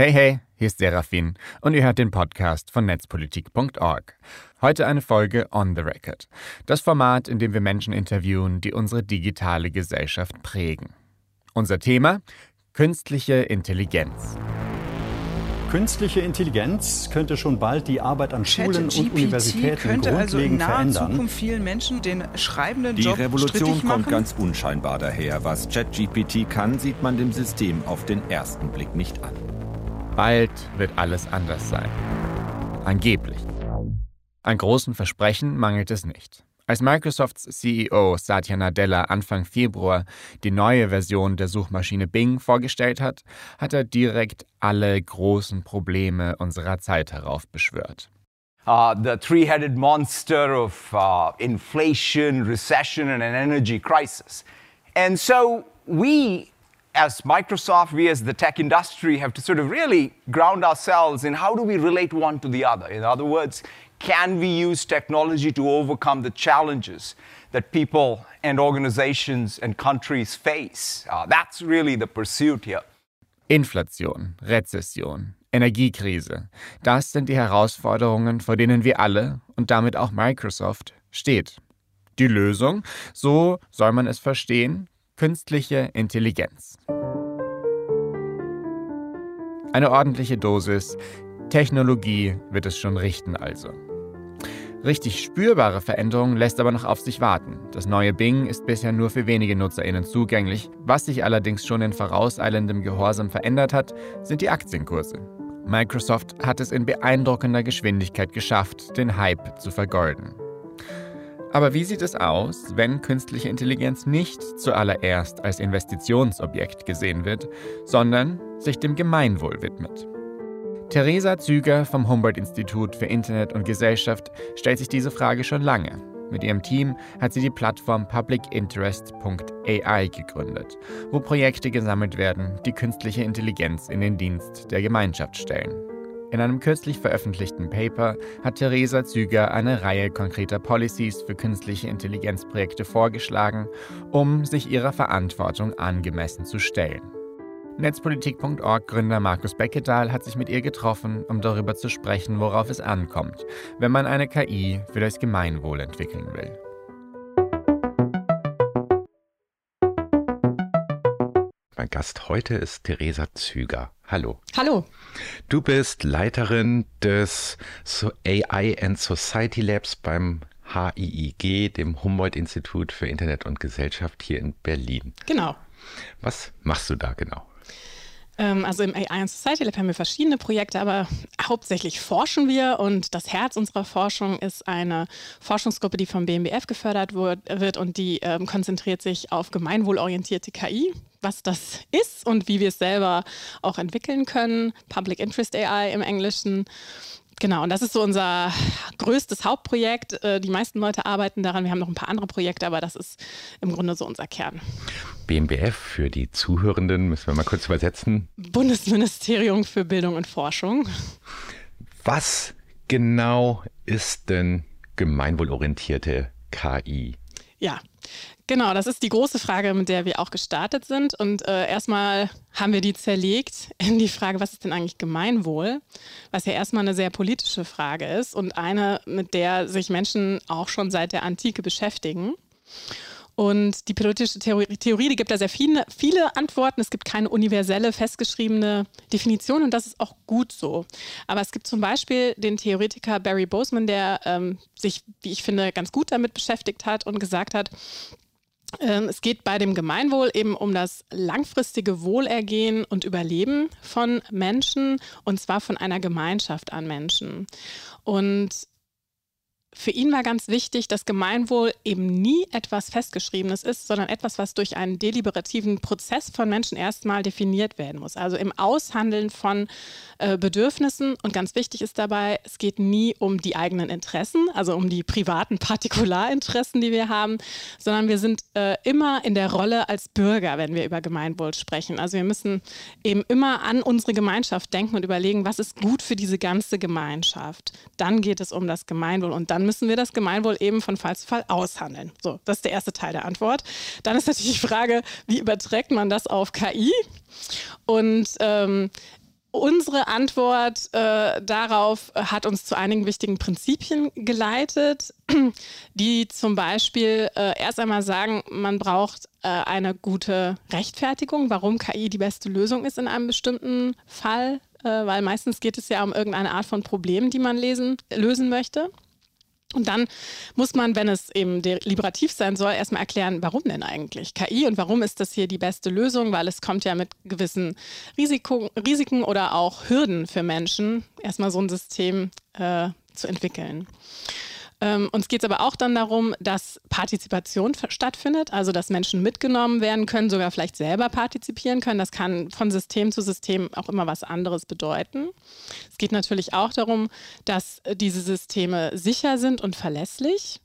Hey, hey, hier ist Serafin und ihr hört den Podcast von netzpolitik.org. Heute eine Folge On the Record. Das Format, in dem wir Menschen interviewen, die unsere digitale Gesellschaft prägen. Unser Thema? Künstliche Intelligenz. Künstliche Intelligenz könnte schon bald die Arbeit an Schulen und Universitäten könnte also in grundlegend naher verändern. Zukunft vielen Menschen den schreibenden Die Job Revolution strittig kommt machen. ganz unscheinbar daher. Was ChatGPT kann, sieht man dem System auf den ersten Blick nicht an. Bald wird alles anders sein. Angeblich. An großen Versprechen mangelt es nicht. Als Microsofts CEO Satya Nadella Anfang Februar die neue Version der Suchmaschine Bing vorgestellt hat, hat er direkt alle großen Probleme unserer Zeit heraufbeschwört. uh, the three headed monster of uh, inflation, recession, and an energy crisis. And so we, as Microsoft, we as the tech industry, have to sort of really ground ourselves in how do we relate one to the other? In other words, can we use technology to overcome the challenges that people and organizations and countries face? Uh, that's really the pursuit here. Inflation, Rezession, Energiekrise, das sind die Herausforderungen, vor denen wir alle und damit auch Microsoft steht. Die Lösung, so soll man es verstehen, künstliche Intelligenz. Eine ordentliche Dosis Technologie wird es schon richten also. Richtig spürbare Veränderungen lässt aber noch auf sich warten. Das neue Bing ist bisher nur für wenige NutzerInnen zugänglich. Was sich allerdings schon in vorauseilendem Gehorsam verändert hat, sind die Aktienkurse. Microsoft hat es in beeindruckender Geschwindigkeit geschafft, den Hype zu vergolden. Aber wie sieht es aus, wenn künstliche Intelligenz nicht zuallererst als Investitionsobjekt gesehen wird, sondern sich dem Gemeinwohl widmet? Theresa Züger vom Humboldt-Institut für Internet und Gesellschaft stellt sich diese Frage schon lange. Mit ihrem Team hat sie die Plattform publicinterest.ai gegründet, wo Projekte gesammelt werden, die künstliche Intelligenz in den Dienst der Gemeinschaft stellen. In einem kürzlich veröffentlichten Paper hat Theresa Züger eine Reihe konkreter Policies für künstliche Intelligenzprojekte vorgeschlagen, um sich ihrer Verantwortung angemessen zu stellen. Netzpolitik.org Gründer Markus Beckedahl hat sich mit ihr getroffen, um darüber zu sprechen, worauf es ankommt, wenn man eine KI für das Gemeinwohl entwickeln will. Mein Gast heute ist Theresa Züger. Hallo. Hallo. Du bist Leiterin des AI and Society Labs beim HIIG, dem Humboldt-Institut für Internet und Gesellschaft hier in Berlin. Genau. Was machst du da genau? Ähm, also im AI and Society Lab haben wir verschiedene Projekte, aber hauptsächlich forschen wir und das Herz unserer Forschung ist eine Forschungsgruppe, die vom BMBF gefördert wird, wird und die ähm, konzentriert sich auf gemeinwohlorientierte KI, was das ist und wie wir es selber auch entwickeln können. Public Interest AI im Englischen. Genau, und das ist so unser größtes Hauptprojekt. Äh, Die meisten Leute arbeiten daran. Wir haben noch ein paar andere Projekte, aber das ist im Grunde so unser Kern. BMBF für die Zuhörenden, müssen wir mal kurz übersetzen. Bundesministerium für Bildung und Forschung. Was genau ist denn gemeinwohlorientierte KI? Ja, genau, das ist die große Frage, mit der wir auch gestartet sind. Und äh, erstmal haben wir die zerlegt in die Frage, was ist denn eigentlich Gemeinwohl? Was ja erstmal eine sehr politische Frage ist und eine, mit der sich Menschen auch schon seit der Antike beschäftigen. Und die politische Theorie, Theorie die gibt da sehr viele, viele Antworten. Es gibt keine universelle, festgeschriebene Definition und das ist auch gut so. Aber es gibt zum Beispiel den Theoretiker Barry Boseman, der ähm, sich, wie ich finde, ganz gut damit beschäftigt hat und gesagt hat, ähm, es geht bei dem Gemeinwohl eben um das langfristige Wohlergehen und Überleben von Menschen und zwar von einer Gemeinschaft an Menschen. Und für ihn war ganz wichtig, dass Gemeinwohl eben nie etwas Festgeschriebenes ist, sondern etwas, was durch einen deliberativen Prozess von Menschen erstmal definiert werden muss. Also im Aushandeln von äh, Bedürfnissen. Und ganz wichtig ist dabei, es geht nie um die eigenen Interessen, also um die privaten Partikularinteressen, die wir haben, sondern wir sind äh, immer in der Rolle als Bürger, wenn wir über Gemeinwohl sprechen. Also wir müssen eben immer an unsere Gemeinschaft denken und überlegen, was ist gut für diese ganze Gemeinschaft. Dann geht es um das Gemeinwohl und dann müssen wir das Gemeinwohl eben von Fall zu Fall aushandeln. So, das ist der erste Teil der Antwort. Dann ist natürlich die Frage, wie überträgt man das auf KI? Und ähm, Unsere Antwort äh, darauf hat uns zu einigen wichtigen Prinzipien geleitet, die zum Beispiel äh, erst einmal sagen, man braucht äh, eine gute Rechtfertigung, warum KI die beste Lösung ist in einem bestimmten Fall, äh, weil meistens geht es ja um irgendeine Art von Problem, die man lesen, lösen möchte. Und dann muss man, wenn es eben deliberativ sein soll, erstmal erklären, warum denn eigentlich KI und warum ist das hier die beste Lösung, weil es kommt ja mit gewissen Risiko, Risiken oder auch Hürden für Menschen, erstmal so ein System äh, zu entwickeln. Ähm, uns geht es aber auch dann darum, dass Partizipation stattfindet, also dass Menschen mitgenommen werden können, sogar vielleicht selber partizipieren können. Das kann von System zu System auch immer was anderes bedeuten. Es geht natürlich auch darum, dass diese Systeme sicher sind und verlässlich.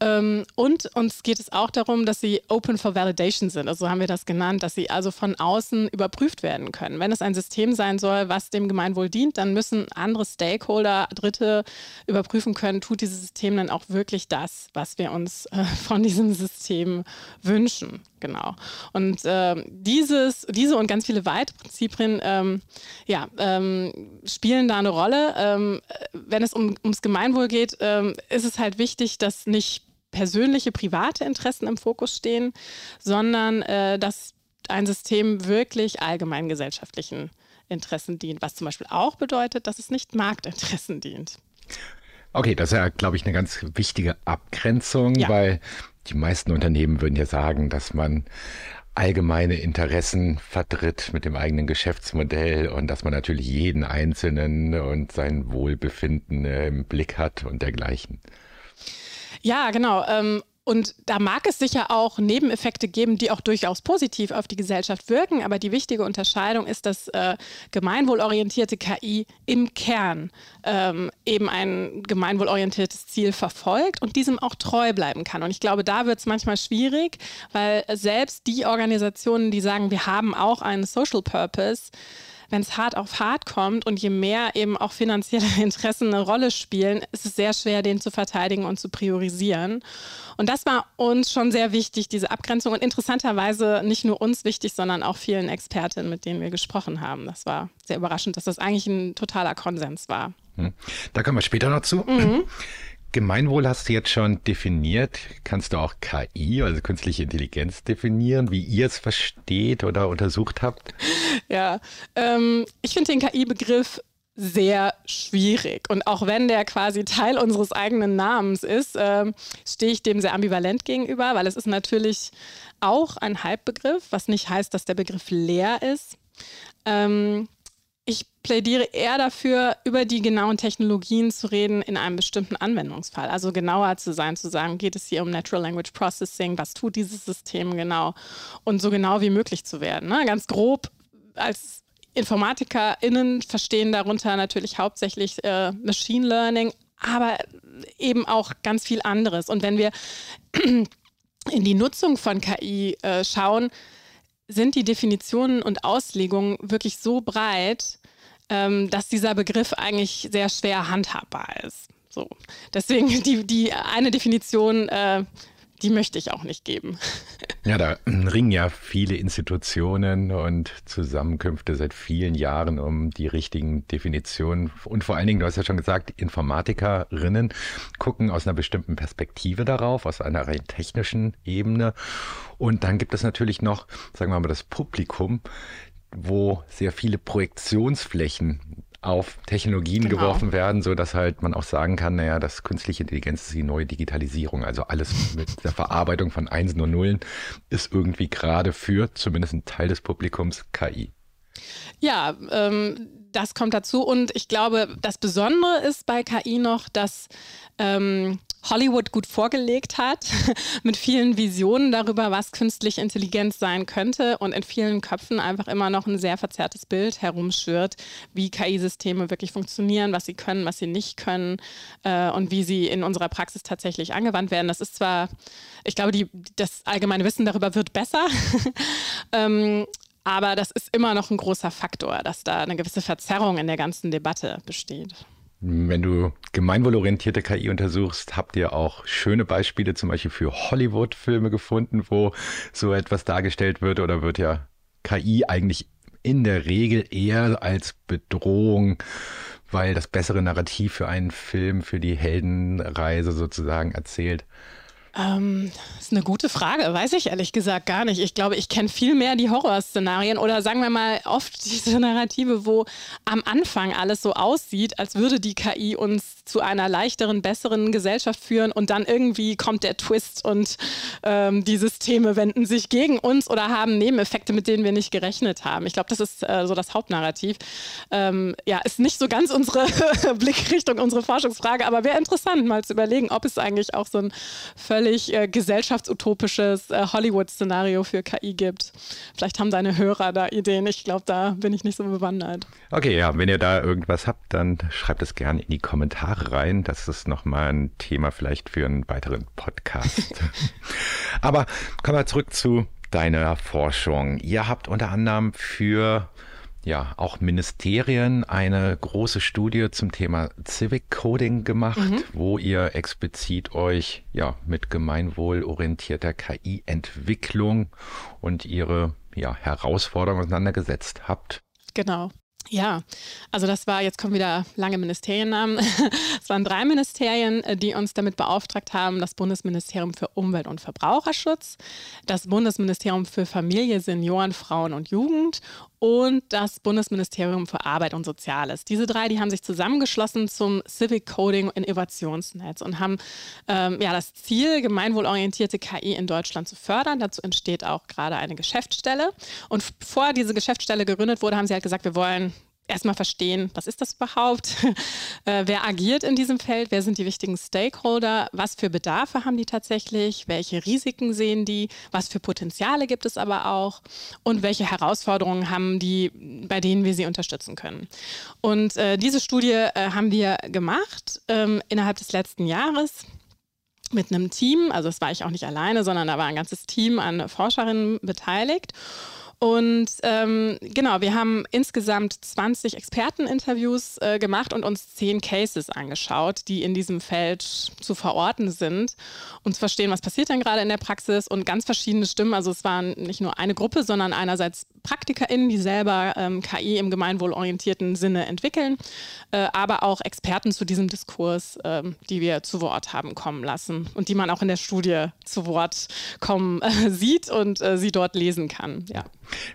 Ähm, und uns geht es auch darum, dass sie open for validation sind. Also so haben wir das genannt, dass sie also von außen überprüft werden können. Wenn es ein System sein soll, was dem Gemeinwohl dient, dann müssen andere Stakeholder, Dritte überprüfen können, tut dieses System dann auch wirklich das, was wir uns äh, von diesem System wünschen. Genau. Und äh, dieses, diese und ganz viele weitere Prinzipien ähm, ja, ähm, spielen da eine Rolle. Ähm, wenn es um, ums Gemeinwohl geht, ähm, ist es halt wichtig, dass nicht persönliche, private Interessen im Fokus stehen, sondern äh, dass ein System wirklich allgemein gesellschaftlichen Interessen dient, was zum Beispiel auch bedeutet, dass es nicht Marktinteressen dient. Okay, das ist ja, glaube ich, eine ganz wichtige Abgrenzung, ja. weil die meisten Unternehmen würden ja sagen, dass man allgemeine Interessen vertritt mit dem eigenen Geschäftsmodell und dass man natürlich jeden Einzelnen und sein Wohlbefinden im Blick hat und dergleichen. Ja, genau. Ähm, und da mag es sicher auch Nebeneffekte geben, die auch durchaus positiv auf die Gesellschaft wirken. Aber die wichtige Unterscheidung ist, dass äh, gemeinwohlorientierte KI im Kern ähm, eben ein gemeinwohlorientiertes Ziel verfolgt und diesem auch treu bleiben kann. Und ich glaube, da wird es manchmal schwierig, weil selbst die Organisationen, die sagen, wir haben auch einen Social Purpose, wenn es hart auf hart kommt und je mehr eben auch finanzielle Interessen eine Rolle spielen, ist es sehr schwer, den zu verteidigen und zu priorisieren. Und das war uns schon sehr wichtig, diese Abgrenzung. Und interessanterweise nicht nur uns wichtig, sondern auch vielen Expertinnen, mit denen wir gesprochen haben. Das war sehr überraschend, dass das eigentlich ein totaler Konsens war. Hm. Da kommen wir später noch zu. Mhm. Gemeinwohl hast du jetzt schon definiert. Kannst du auch KI, also künstliche Intelligenz, definieren, wie ihr es versteht oder untersucht habt? Ja, ähm, ich finde den KI-Begriff sehr schwierig. Und auch wenn der quasi Teil unseres eigenen Namens ist, äh, stehe ich dem sehr ambivalent gegenüber, weil es ist natürlich auch ein Halbbegriff, was nicht heißt, dass der Begriff leer ist. Ähm, plädiere eher dafür, über die genauen Technologien zu reden in einem bestimmten Anwendungsfall. Also genauer zu sein, zu sagen, geht es hier um Natural Language Processing, was tut dieses System genau und so genau wie möglich zu werden. Ne? Ganz grob als InformatikerInnen verstehen darunter natürlich hauptsächlich äh, Machine Learning, aber eben auch ganz viel anderes. Und wenn wir in die Nutzung von KI äh, schauen, sind die Definitionen und Auslegungen wirklich so breit, ähm, dass dieser Begriff eigentlich sehr schwer handhabbar ist. So. Deswegen die, die eine Definition, äh, die möchte ich auch nicht geben. Ja, da ringen ja viele Institutionen und Zusammenkünfte seit vielen Jahren um die richtigen Definitionen. Und vor allen Dingen, du hast ja schon gesagt, Informatikerinnen gucken aus einer bestimmten Perspektive darauf, aus einer rein technischen Ebene. Und dann gibt es natürlich noch, sagen wir mal, das Publikum, wo sehr viele Projektionsflächen auf Technologien genau. geworfen werden, so dass halt man auch sagen kann, naja, das künstliche Intelligenz ist die neue Digitalisierung. Also alles mit der Verarbeitung von Einsen und Nullen ist irgendwie gerade für zumindest ein Teil des Publikums KI. Ja, ähm, das kommt dazu. Und ich glaube, das Besondere ist bei KI noch, dass ähm, Hollywood gut vorgelegt hat, mit vielen Visionen darüber, was künstliche Intelligenz sein könnte und in vielen Köpfen einfach immer noch ein sehr verzerrtes Bild herumschwirrt, wie KI-Systeme wirklich funktionieren, was sie können, was sie nicht können äh, und wie sie in unserer Praxis tatsächlich angewandt werden. Das ist zwar, ich glaube, die, das allgemeine Wissen darüber wird besser, ähm, aber das ist immer noch ein großer Faktor, dass da eine gewisse Verzerrung in der ganzen Debatte besteht. Wenn du gemeinwohlorientierte KI untersuchst, habt ihr auch schöne Beispiele zum Beispiel für Hollywood-Filme gefunden, wo so etwas dargestellt wird oder wird ja KI eigentlich in der Regel eher als Bedrohung, weil das bessere Narrativ für einen Film, für die Heldenreise sozusagen erzählt? Ähm, ist eine gute Frage, weiß ich ehrlich gesagt gar nicht. Ich glaube, ich kenne viel mehr die Horrorszenarien oder sagen wir mal oft diese Narrative, wo am Anfang alles so aussieht, als würde die KI uns zu einer leichteren, besseren Gesellschaft führen und dann irgendwie kommt der Twist und ähm, die Systeme wenden sich gegen uns oder haben Nebeneffekte, mit denen wir nicht gerechnet haben. Ich glaube, das ist äh, so das Hauptnarrativ. Ähm, ja, ist nicht so ganz unsere Blickrichtung, unsere Forschungsfrage, aber wäre interessant, mal zu überlegen, ob es eigentlich auch so ein völlig völlig äh, gesellschaftsutopisches äh, Hollywood-Szenario für KI gibt. Vielleicht haben deine Hörer da Ideen. Ich glaube, da bin ich nicht so bewandert. Okay, ja, wenn ihr da irgendwas habt, dann schreibt es gerne in die Kommentare rein. Das ist nochmal ein Thema vielleicht für einen weiteren Podcast. Aber kommen wir zurück zu deiner Forschung. Ihr habt unter anderem für ja auch Ministerien eine große Studie zum Thema Civic Coding gemacht, mhm. wo ihr explizit euch ja mit gemeinwohlorientierter KI-Entwicklung und ihre ja, Herausforderungen auseinandergesetzt habt. Genau. Ja, also das war, jetzt kommen wieder lange Ministeriennamen. Es waren drei Ministerien, äh, die uns damit beauftragt haben. Das Bundesministerium für Umwelt und Verbraucherschutz, das Bundesministerium für Familie, Senioren, Frauen und Jugend und das Bundesministerium für Arbeit und Soziales. Diese drei, die haben sich zusammengeschlossen zum Civic Coding Innovationsnetz und haben ähm, ja, das Ziel, gemeinwohlorientierte KI in Deutschland zu fördern. Dazu entsteht auch gerade eine Geschäftsstelle. Und bevor diese Geschäftsstelle gegründet wurde, haben sie halt gesagt, wir wollen erstmal verstehen, was ist das überhaupt? äh, wer agiert in diesem Feld? Wer sind die wichtigen Stakeholder? Was für Bedarfe haben die tatsächlich? Welche Risiken sehen die? Was für Potenziale gibt es aber auch? Und welche Herausforderungen haben die, bei denen wir sie unterstützen können? Und äh, diese Studie äh, haben wir gemacht ähm, innerhalb des letzten Jahres mit einem Team. Also es war ich auch nicht alleine, sondern da war ein ganzes Team an Forscherinnen beteiligt. Und ähm, genau, wir haben insgesamt 20 Experteninterviews äh, gemacht und uns zehn Cases angeschaut, die in diesem Feld zu verorten sind und zu verstehen, was passiert denn gerade in der Praxis und ganz verschiedene Stimmen. Also es waren nicht nur eine Gruppe, sondern einerseits PraktikerInnen, die selber ähm, KI im gemeinwohlorientierten Sinne entwickeln, äh, aber auch Experten zu diesem Diskurs, äh, die wir zu Wort haben kommen lassen und die man auch in der Studie zu Wort kommen äh, sieht und äh, sie dort lesen kann. Ja.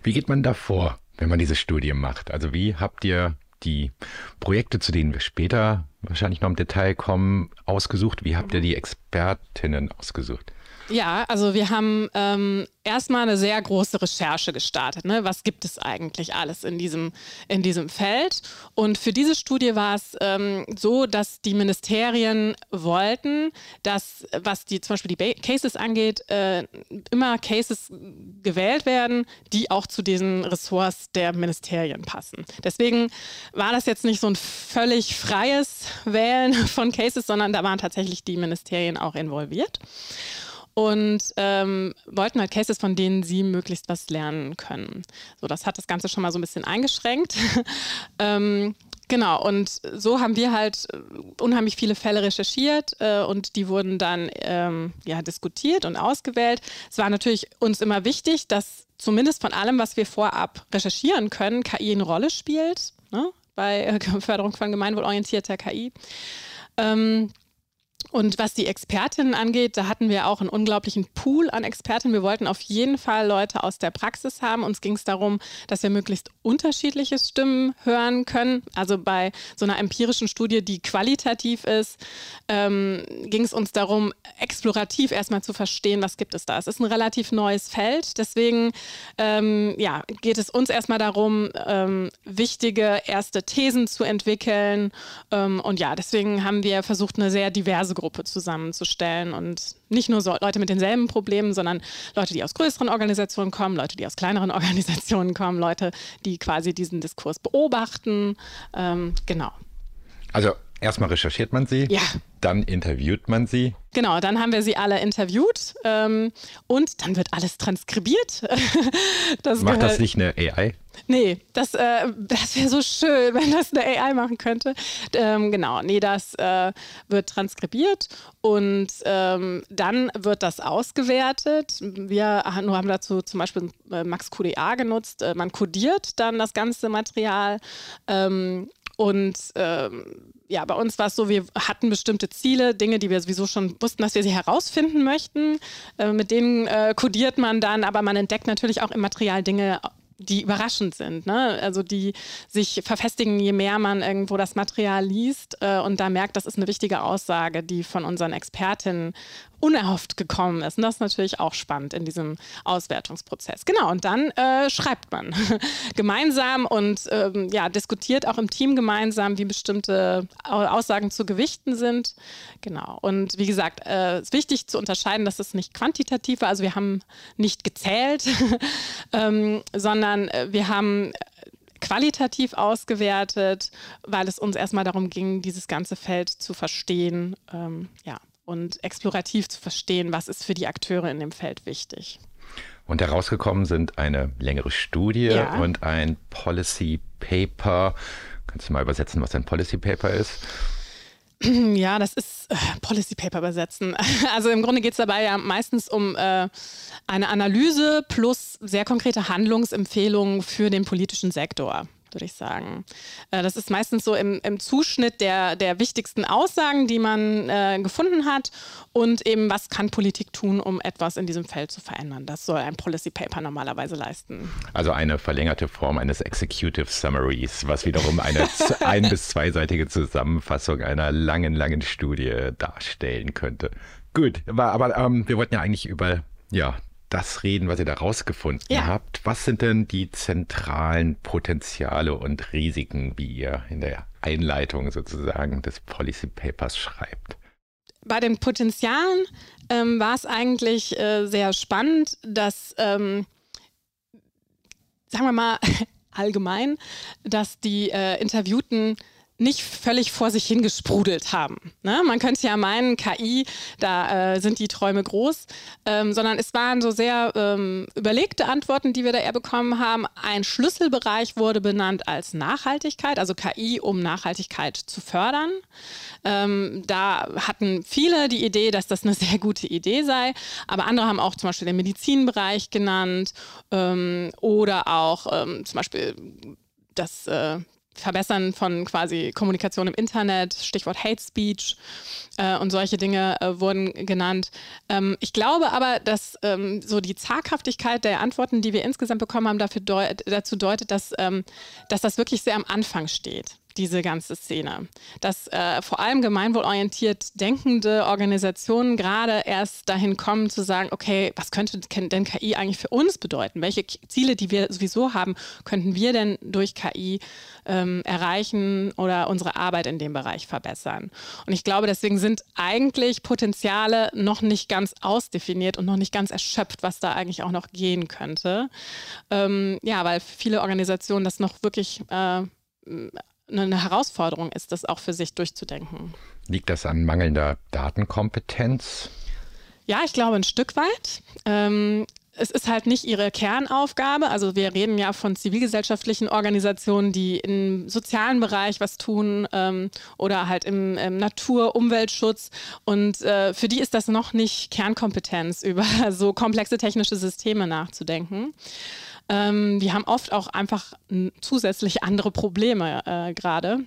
Wie geht man da vor, wenn man diese Studie macht? Also wie habt ihr die Projekte, zu denen wir später wahrscheinlich noch im Detail kommen, ausgesucht? Wie habt ihr die Expertinnen ausgesucht? Ja, also wir haben ähm, erstmal eine sehr große Recherche gestartet. Ne? Was gibt es eigentlich alles in diesem, in diesem Feld? Und für diese Studie war es ähm, so, dass die Ministerien wollten, dass, was die zum Beispiel die Cases angeht, äh, immer Cases gewählt werden, die auch zu diesen Ressorts der Ministerien passen. Deswegen war das jetzt nicht so ein völlig freies Wählen von Cases, sondern da waren tatsächlich die Ministerien auch involviert und ähm, wollten halt Cases, von denen sie möglichst was lernen können. So, das hat das Ganze schon mal so ein bisschen eingeschränkt. ähm, Genau, und so haben wir halt äh, unheimlich viele Fälle recherchiert äh, und die wurden dann ähm, ja, diskutiert und ausgewählt. Es war natürlich uns immer wichtig, dass zumindest von allem, was wir vorab recherchieren können, KI eine Rolle spielt, ne? bei äh, Förderung von gemeinwohlorientierter KI. Ähm, und was die Expertinnen angeht, da hatten wir auch einen unglaublichen Pool an Expertinnen. Wir wollten auf jeden Fall Leute aus der Praxis haben. Uns ging es darum, dass wir möglichst unterschiedliche Stimmen hören können. Also bei so einer empirischen Studie, die qualitativ ist, ähm, ging es uns darum, explorativ erstmal zu verstehen, was gibt es da. Es ist ein relativ neues Feld. Deswegen ähm, ja, geht es uns erstmal darum, ähm, wichtige erste Thesen zu entwickeln. Ähm, und ja, deswegen haben wir versucht, eine sehr diverse Gruppe Gruppe zusammenzustellen und nicht nur so Leute mit denselben Problemen, sondern Leute, die aus größeren Organisationen kommen, Leute, die aus kleineren Organisationen kommen, Leute, die quasi diesen Diskurs beobachten. Ähm, genau. Also erstmal recherchiert man sie. Ja. Dann interviewt man sie. Genau, dann haben wir sie alle interviewt ähm, und dann wird alles transkribiert. das Macht das nicht eine AI? Nee, das, äh, das wäre so schön, wenn das eine AI machen könnte. Ähm, genau, nee, das äh, wird transkribiert und ähm, dann wird das ausgewertet. Wir haben dazu zum Beispiel äh, Max QDA genutzt. Äh, man kodiert dann das ganze Material ähm, und ähm, ja, bei uns war es so, wir hatten bestimmte Ziele, Dinge, die wir sowieso schon wussten, dass wir sie herausfinden möchten. Äh, mit denen äh, kodiert man dann, aber man entdeckt natürlich auch im Material Dinge, die überraschend sind, ne? also die sich verfestigen, je mehr man irgendwo das Material liest äh, und da merkt, das ist eine wichtige Aussage, die von unseren Expertinnen unerhofft gekommen ist. Und das ist natürlich auch spannend in diesem Auswertungsprozess. Genau, und dann äh, schreibt man gemeinsam und ähm, ja, diskutiert auch im Team gemeinsam, wie bestimmte Aussagen zu gewichten sind. Genau, und wie gesagt, äh, es ist wichtig zu unterscheiden, dass es nicht quantitativ war, also wir haben nicht gezählt, ähm, sondern äh, wir haben qualitativ ausgewertet, weil es uns erstmal darum ging, dieses ganze Feld zu verstehen. Ähm, ja, und explorativ zu verstehen, was ist für die Akteure in dem Feld wichtig. Und herausgekommen sind eine längere Studie ja. und ein Policy Paper. Kannst du mal übersetzen, was ein Policy Paper ist? Ja, das ist äh, Policy Paper übersetzen. Also im Grunde geht es dabei ja meistens um äh, eine Analyse plus sehr konkrete Handlungsempfehlungen für den politischen Sektor würde ich sagen. Äh, das ist meistens so im, im Zuschnitt der, der wichtigsten Aussagen, die man äh, gefunden hat und eben, was kann Politik tun, um etwas in diesem Feld zu verändern. Das soll ein Policy Paper normalerweise leisten. Also eine verlängerte Form eines Executive Summaries, was wiederum eine ein- bis zweiseitige Zusammenfassung einer langen, langen Studie darstellen könnte. Gut, aber, aber ähm, wir wollten ja eigentlich über ja, das reden, was ihr da rausgefunden ja. habt. Was sind denn die zentralen Potenziale und Risiken, wie ihr in der Einleitung sozusagen des Policy Papers schreibt? Bei den Potenzialen ähm, war es eigentlich äh, sehr spannend, dass, ähm, sagen wir mal, allgemein, dass die äh, Interviewten nicht völlig vor sich hingesprudelt haben. Ne? Man könnte ja meinen, KI, da äh, sind die Träume groß, ähm, sondern es waren so sehr ähm, überlegte Antworten, die wir da eher bekommen haben. Ein Schlüsselbereich wurde benannt als Nachhaltigkeit, also KI, um Nachhaltigkeit zu fördern. Ähm, da hatten viele die Idee, dass das eine sehr gute Idee sei, aber andere haben auch zum Beispiel den Medizinbereich genannt ähm, oder auch ähm, zum Beispiel das äh, Verbessern von quasi Kommunikation im Internet, Stichwort Hate Speech äh, und solche Dinge äh, wurden genannt. Ähm, ich glaube aber, dass ähm, so die Zaghaftigkeit der Antworten, die wir insgesamt bekommen haben, dafür deut dazu deutet, dass, ähm, dass das wirklich sehr am Anfang steht diese ganze Szene. Dass äh, vor allem gemeinwohlorientiert denkende Organisationen gerade erst dahin kommen zu sagen, okay, was könnte denn KI eigentlich für uns bedeuten? Welche Ziele, die wir sowieso haben, könnten wir denn durch KI ähm, erreichen oder unsere Arbeit in dem Bereich verbessern? Und ich glaube, deswegen sind eigentlich Potenziale noch nicht ganz ausdefiniert und noch nicht ganz erschöpft, was da eigentlich auch noch gehen könnte. Ähm, ja, weil viele Organisationen das noch wirklich äh, eine Herausforderung ist, das auch für sich durchzudenken. Liegt das an mangelnder Datenkompetenz? Ja, ich glaube ein Stück weit. Ähm, es ist halt nicht ihre Kernaufgabe. Also wir reden ja von zivilgesellschaftlichen Organisationen, die im sozialen Bereich was tun ähm, oder halt im, im Natur-, Umweltschutz. Und äh, für die ist das noch nicht Kernkompetenz, über so komplexe technische Systeme nachzudenken. Ähm, die haben oft auch einfach zusätzlich andere Probleme äh, gerade.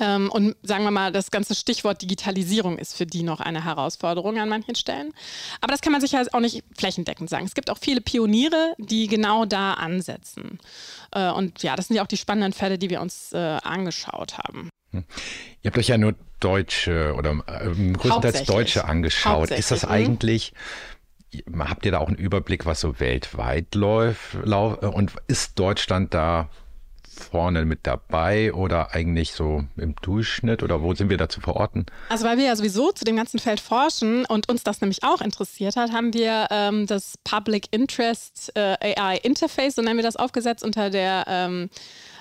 Ähm, und sagen wir mal, das ganze Stichwort Digitalisierung ist für die noch eine Herausforderung an manchen Stellen. Aber das kann man sicher auch nicht flächendeckend sagen. Es gibt auch viele Pioniere, die genau da ansetzen. Äh, und ja, das sind ja auch die spannenden Fälle, die wir uns äh, angeschaut haben. Hm. Ihr habt euch ja nur Deutsche oder äh, größtenteils Deutsche angeschaut. Ist das mhm. Habt ihr da auch einen Überblick, was so weltweit läuft? Und ist Deutschland da vorne mit dabei oder eigentlich so im Durchschnitt oder wo sind wir da zu verorten? Also weil wir ja sowieso zu dem ganzen Feld forschen und uns das nämlich auch interessiert hat, haben wir ähm, das Public Interest äh, AI Interface, so nennen wir das, aufgesetzt unter der ähm,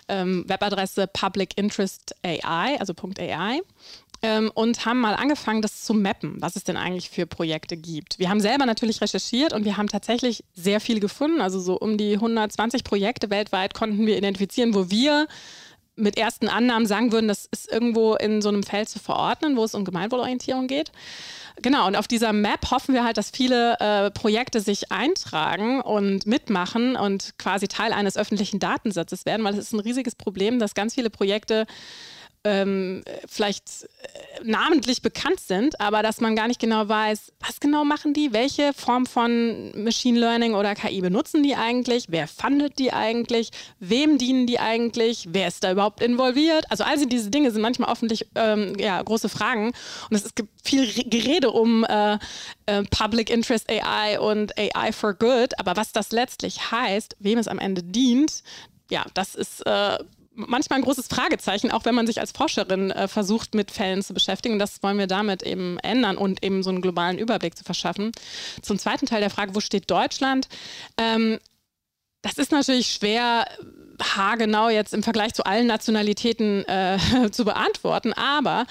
ähm, Webadresse Public Interest AI, also .ai. ähm, und haben mal angefangen, das zu mappen, was es denn eigentlich für Projekte gibt. Wir haben selber natürlich recherchiert und wir haben tatsächlich sehr viel gefunden. Also so um die 120 Projekte weltweit konnten wir identifizieren, wo wir mit ersten Annahmen sagen würden, das ist irgendwo in so einem Feld zu verordnen, wo es um Gemeinwohlorientierung geht. Genau, und auf dieser Map hoffen wir halt, dass viele äh, Projekte sich eintragen und mitmachen und quasi Teil eines öffentlichen Datensatzes werden, weil es ist ein riesiges Problem, dass ganz viele Projekte ähm, vielleicht äh, namentlich bekannt sind, aber dass man gar nicht genau weiß, was genau machen die, welche Form von Machine Learning oder KI benutzen die eigentlich, wer fundet die eigentlich, wem dienen die eigentlich, wer ist da überhaupt involviert. Also all diese Dinge sind manchmal öffentlich ähm, ja, große Fragen und es, es gibt viel Gerede um äh, äh, Public Interest AI und AI for Good, aber was das letztlich heißt, wem es am Ende dient, ja, das ist äh, manchmal ein großes Fragezeichen, auch wenn man sich als Forscherin äh, versucht, mit Fällen zu beschäftigen. Das wollen wir damit eben ändern und eben so einen globalen Überblick zu verschaffen. Zum zweiten Teil der Frage, wo steht Deutschland? Ähm, das ist natürlich schwer haargenau jetzt im Vergleich zu allen Nationalitäten äh, zu beantworten, aber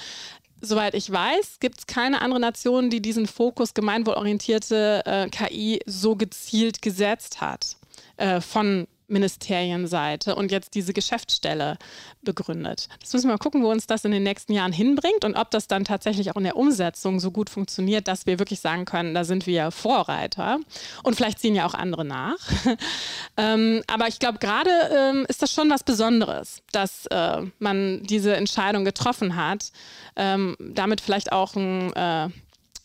Soweit ich weiß, gibt es keine andere Nation, die diesen Fokus gemeinwohlorientierte äh, KI so gezielt gesetzt hat. Äh, von Ministerienseite und jetzt diese Geschäftsstelle begründet. Das müssen wir mal gucken, wo uns das in den nächsten Jahren hinbringt und ob das dann tatsächlich auch in der Umsetzung so gut funktioniert, dass wir wirklich sagen können, da sind wir Vorreiter. Und vielleicht ziehen ja auch andere nach. ähm, aber ich glaube, gerade ähm, ist das schon was Besonderes, dass äh, man diese Entscheidung getroffen hat, ähm, damit vielleicht auch ein äh,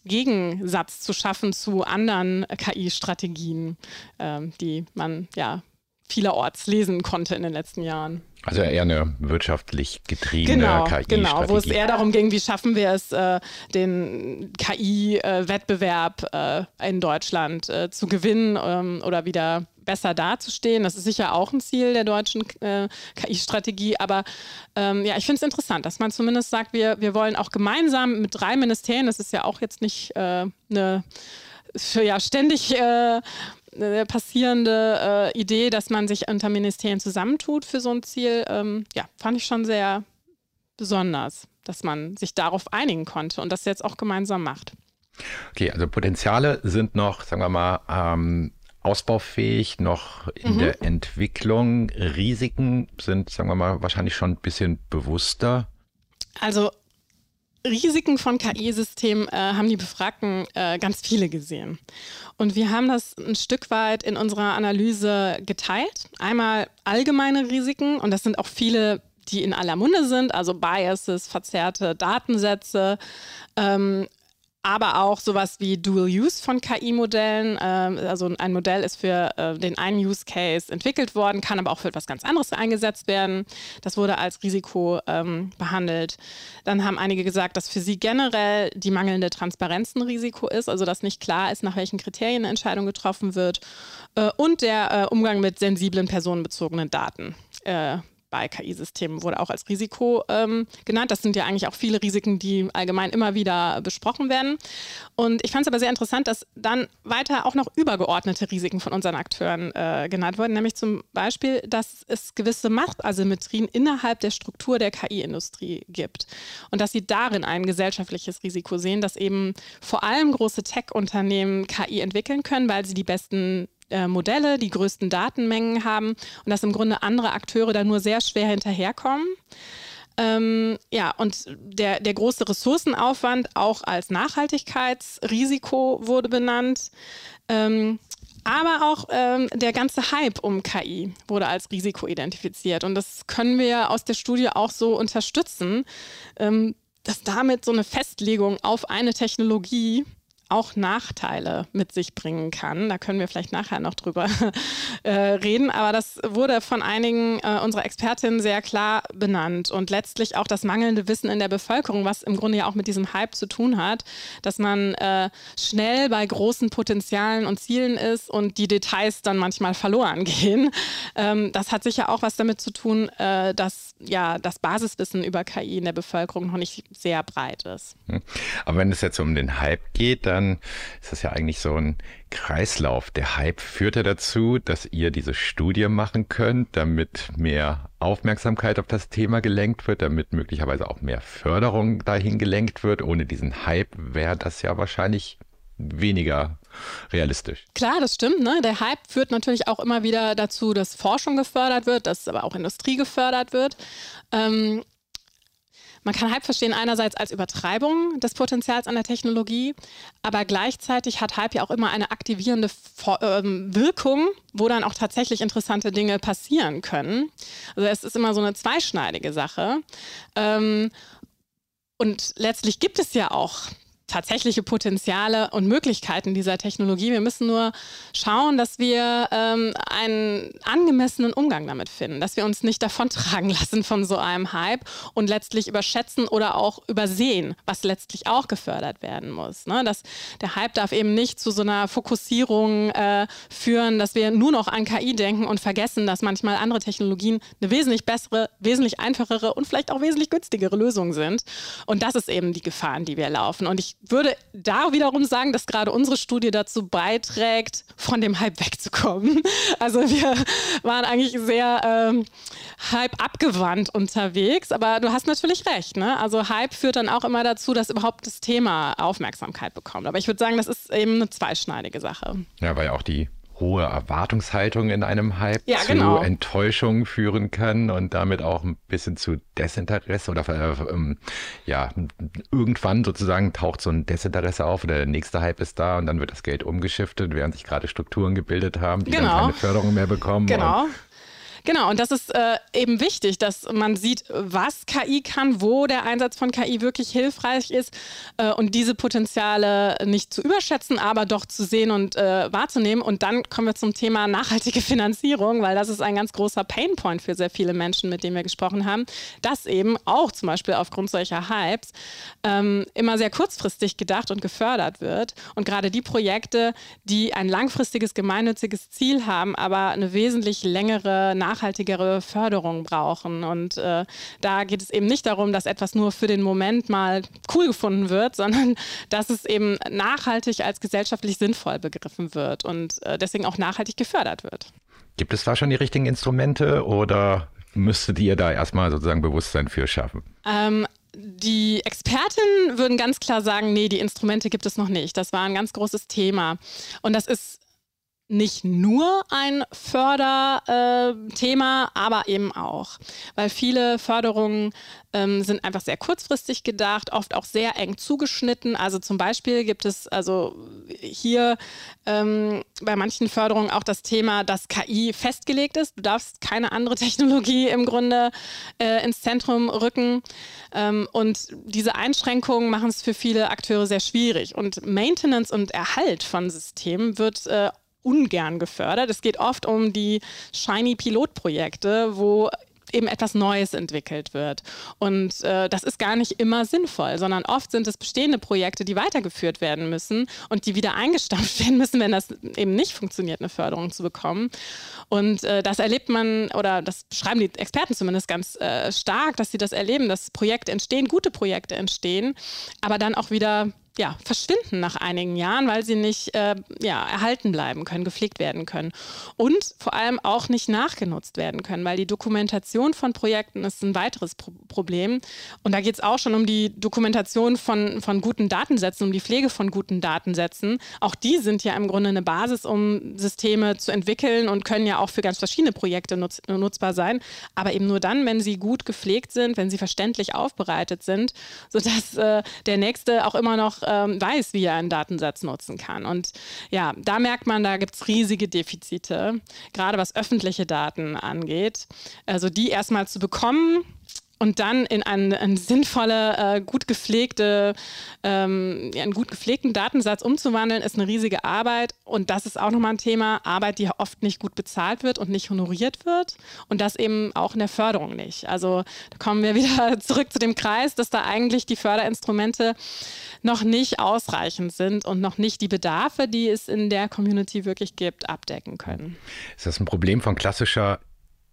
Gegensatz zu schaffen zu anderen KI-Strategien, äh, die man ja vielerorts lesen konnte in den letzten Jahren. Also eher eine wirtschaftlich getriebene genau, KI-Strategie. Genau, wo es eher darum ging, wie schaffen wir es, äh, den KI-Wettbewerb äh, in Deutschland äh, zu gewinnen ähm, oder wieder besser dazustehen. Das ist sicher auch ein Ziel der deutschen äh, KI-Strategie. Aber ähm, ja, ich finde es interessant, dass man zumindest sagt, wir, wir wollen auch gemeinsam mit drei Ministerien, das ist ja auch jetzt nicht äh, eine für ja ständig äh, eine passierende äh, Idee, dass man sich unter Ministerien zusammentut für so ein Ziel, ähm, ja, fand ich schon sehr besonders, dass man sich darauf einigen konnte und das jetzt auch gemeinsam macht. Okay, also Potenziale sind noch, sagen wir mal, ähm, ausbaufähig, noch in mhm. der Entwicklung. Risiken sind, sagen wir mal, wahrscheinlich schon ein bisschen bewusster. Also Risiken von KI-Systemen äh, haben die Befragten äh, ganz viele gesehen. Und wir haben das ein Stück weit in unserer Analyse geteilt. Einmal allgemeine Risiken, und das sind auch viele die in aller Munde sind, also Biases, verzerrte Datensätze, ähm, aber auch sowas wie Dual Use von KI-Modellen. Ähm, also ein Modell ist für äh, den einen Use Case entwickelt worden, kann aber auch für etwas ganz anderes eingesetzt werden. Das wurde als Risiko ähm, behandelt. Dann haben einige gesagt, dass für sie generell die mangelnde Transparenz ein Risiko ist, also dass nicht klar ist, nach welchen Kriterien eine Entscheidung getroffen wird. Äh, und der äh, Umgang mit sensiblen personenbezogenen Daten bei KI-Systemen wurde auch als Risiko ähm, genannt. Das sind ja eigentlich auch viele Risiken, die allgemein immer wieder besprochen werden. Und ich fand es aber sehr interessant, dass dann weiter auch noch übergeordnete Risiken von unseren Akteuren äh, genannt wurden, nämlich zum Beispiel, dass es gewisse Machtasymmetrien innerhalb der Struktur der KI-Industrie gibt und dass sie darin ein gesellschaftliches Risiko sehen, dass eben vor allem große Tech-Unternehmen KI entwickeln können, weil sie die besten äh, Modelle, die größten Datenmengen haben und dass im Grunde andere Akteure da nur sehr schwer hinterherkommen. Ähm, ja, und der, der große Ressourcenaufwand auch als Nachhaltigkeitsrisiko wurde benannt. Ähm, aber auch ähm, der ganze Hype um KI wurde als Risiko identifiziert. Und das können wir aus der Studie auch so unterstützen, ähm, dass damit so eine Festlegung auf eine Technologie auch Nachteile mit sich bringen kann. Da können wir vielleicht nachher noch drüber äh, reden. Aber das wurde von einigen äh, unserer Expertinnen sehr klar benannt. Und letztlich auch das mangelnde Wissen in der Bevölkerung, was im Grunde ja auch mit diesem Hype zu tun hat, dass man äh, schnell bei großen Potenzialen und Zielen ist und die Details dann manchmal verloren gehen. Ähm, das hat sicher auch was damit zu tun, äh, dass ja das Basiswissen über KI in der Bevölkerung noch nicht sehr breit ist. Hm. Aber wenn es jetzt um den Hype geht, dann ist das ja eigentlich so ein Kreislauf. Der Hype führt ja dazu, dass ihr diese Studie machen könnt, damit mehr Aufmerksamkeit auf das Thema gelenkt wird, damit möglicherweise auch mehr Förderung dahin gelenkt wird. Ohne diesen Hype wäre das ja wahrscheinlich weniger realistisch. Klar, das stimmt. Ne? Der Hype führt natürlich auch immer wieder dazu, dass Forschung gefördert wird, dass aber auch Industrie gefördert wird. Ähm, man kann Hype verstehen einerseits als Übertreibung des Potenzials an der Technologie, aber gleichzeitig hat Hype ja auch immer eine aktivierende ähm, Wirkung, wo dann auch tatsächlich interessante Dinge passieren können. Also es ist immer so eine zweischneidige Sache. Ähm, und letztlich gibt es ja auch tatsächliche Potenziale und Möglichkeiten dieser Technologie. Wir müssen nur schauen, dass wir ähm, einen angemessenen Umgang damit finden, dass wir uns nicht davontragen lassen von so einem Hype und letztlich überschätzen oder auch übersehen, was letztlich auch gefördert werden muss. Ne? Dass der Hype darf eben nicht zu so einer Fokussierung äh, führen, dass wir nur noch an KI denken und vergessen, dass manchmal andere Technologien eine wesentlich bessere, wesentlich einfachere und vielleicht auch wesentlich günstigere Lösung sind. Und das ist eben die Gefahr, in die wir laufen. Und ich würde da wiederum sagen, dass gerade unsere Studie dazu beiträgt, von dem Hype wegzukommen. Also wir waren eigentlich sehr ähm, Hype abgewandt unterwegs, aber du hast natürlich recht. Ne? Also Hype führt dann auch immer dazu, dass überhaupt das Thema Aufmerksamkeit bekommt. Aber ich würde sagen, das ist eben eine zweischneidige Sache. Ja, weil auch die hohe Erwartungshaltung in einem Hype ja, zu genau. Enttäuschung führen kann und damit auch ein bisschen zu Desinteresse oder äh, ähm, ja, irgendwann sozusagen taucht so ein Desinteresse auf oder der nächste Hype ist da und dann wird das Geld umgeschiftet, während sich gerade Strukturen gebildet haben, die genau. dann keine Förderung mehr bekommen. Genau. Genau, und das ist äh, eben wichtig, dass man sieht, was KI kann, wo der Einsatz von KI wirklich hilfreich ist äh, und diese Potenziale nicht zu überschätzen, aber doch zu sehen und äh, wahrzunehmen. Und dann kommen wir zum Thema nachhaltige Finanzierung, weil das ist ein ganz großer Painpoint für sehr viele Menschen, mit denen wir gesprochen haben, dass eben auch zum Beispiel aufgrund solcher Hypes ähm, immer sehr kurzfristig gedacht und gefördert wird. Und gerade die Projekte, die ein langfristiges gemeinnütziges Ziel haben, aber eine wesentlich längere Nachhaltigkeit nachhaltigere Förderung brauchen. Und äh, da geht es eben nicht darum, dass etwas nur für den Moment mal cool gefunden wird, sondern dass es eben nachhaltig als gesellschaftlich sinnvoll begriffen wird und äh, deswegen auch nachhaltig gefördert wird. Gibt es da schon die richtigen Instrumente oder müsstet ihr da erstmal sozusagen Bewusstsein für schaffen? Ähm, die Expertinnen würden ganz klar sagen, nee, die Instrumente gibt es noch nicht. Das war ein ganz großes Thema. Und das ist nicht nur ein Förderthema, aber eben auch, weil viele Förderungen ähm, sind einfach sehr kurzfristig gedacht, oft auch sehr eng zugeschnitten. Also zum Beispiel gibt es also hier ähm, bei manchen Förderungen auch das Thema, dass KI festgelegt ist. Du darfst keine andere Technologie im Grunde äh, ins Zentrum rücken. Ähm, und diese Einschränkungen machen es für viele Akteure sehr schwierig. Und Maintenance und Erhalt von Systemen wird äh, ungern gefördert. Es geht oft um die shiny Pilotprojekte, wo eben etwas Neues entwickelt wird. Und äh, das ist gar nicht immer sinnvoll, sondern oft sind es bestehende Projekte, die weitergeführt werden müssen und die wieder eingestampft werden müssen, wenn das eben nicht funktioniert, eine Förderung zu bekommen. Und äh, das erlebt man, oder das beschreiben die Experten zumindest ganz äh, stark, dass sie das erleben, dass Projekte entstehen, gute Projekte entstehen, aber dann auch wieder ja, verschwinden nach einigen Jahren, weil sie nicht äh, ja, erhalten bleiben können, gepflegt werden können. Und vor allem auch nicht nachgenutzt werden können, weil die Dokumentation von Projekten ist ein weiteres Pro Problem. Und da geht es auch schon um die Dokumentation von, von guten Datensätzen, um die Pflege von guten Datensätzen. Auch die sind ja im Grunde eine Basis, um Systeme zu entwickeln und können ja auch für ganz verschiedene Projekte nutz nutzbar sein. Aber eben nur dann, wenn sie gut gepflegt sind, wenn sie verständlich aufbereitet sind, sodass äh, der Nächste auch immer noch ähm, weiß, wie er einen Datensatz nutzen kann. Und ja, da merkt man, da gibt es riesige Defizite, gerade was öffentliche Daten angeht. Also die erstmal zu bekommen, und dann in einen, einen sinnvolle, äh, gut gepflegte, ähm, einen gut gepflegten Datensatz umzuwandeln, ist eine riesige Arbeit. Und das ist auch nochmal ein Thema, Arbeit, die oft nicht gut bezahlt wird und nicht honoriert wird. Und das eben auch in der Förderung nicht. Also da kommen wir wieder zurück zu dem Kreis, dass da eigentlich die Förderinstrumente noch nicht ausreichend sind und noch nicht die Bedarfe, die es in der Community wirklich gibt, abdecken können. Ist das ein Problem von klassischer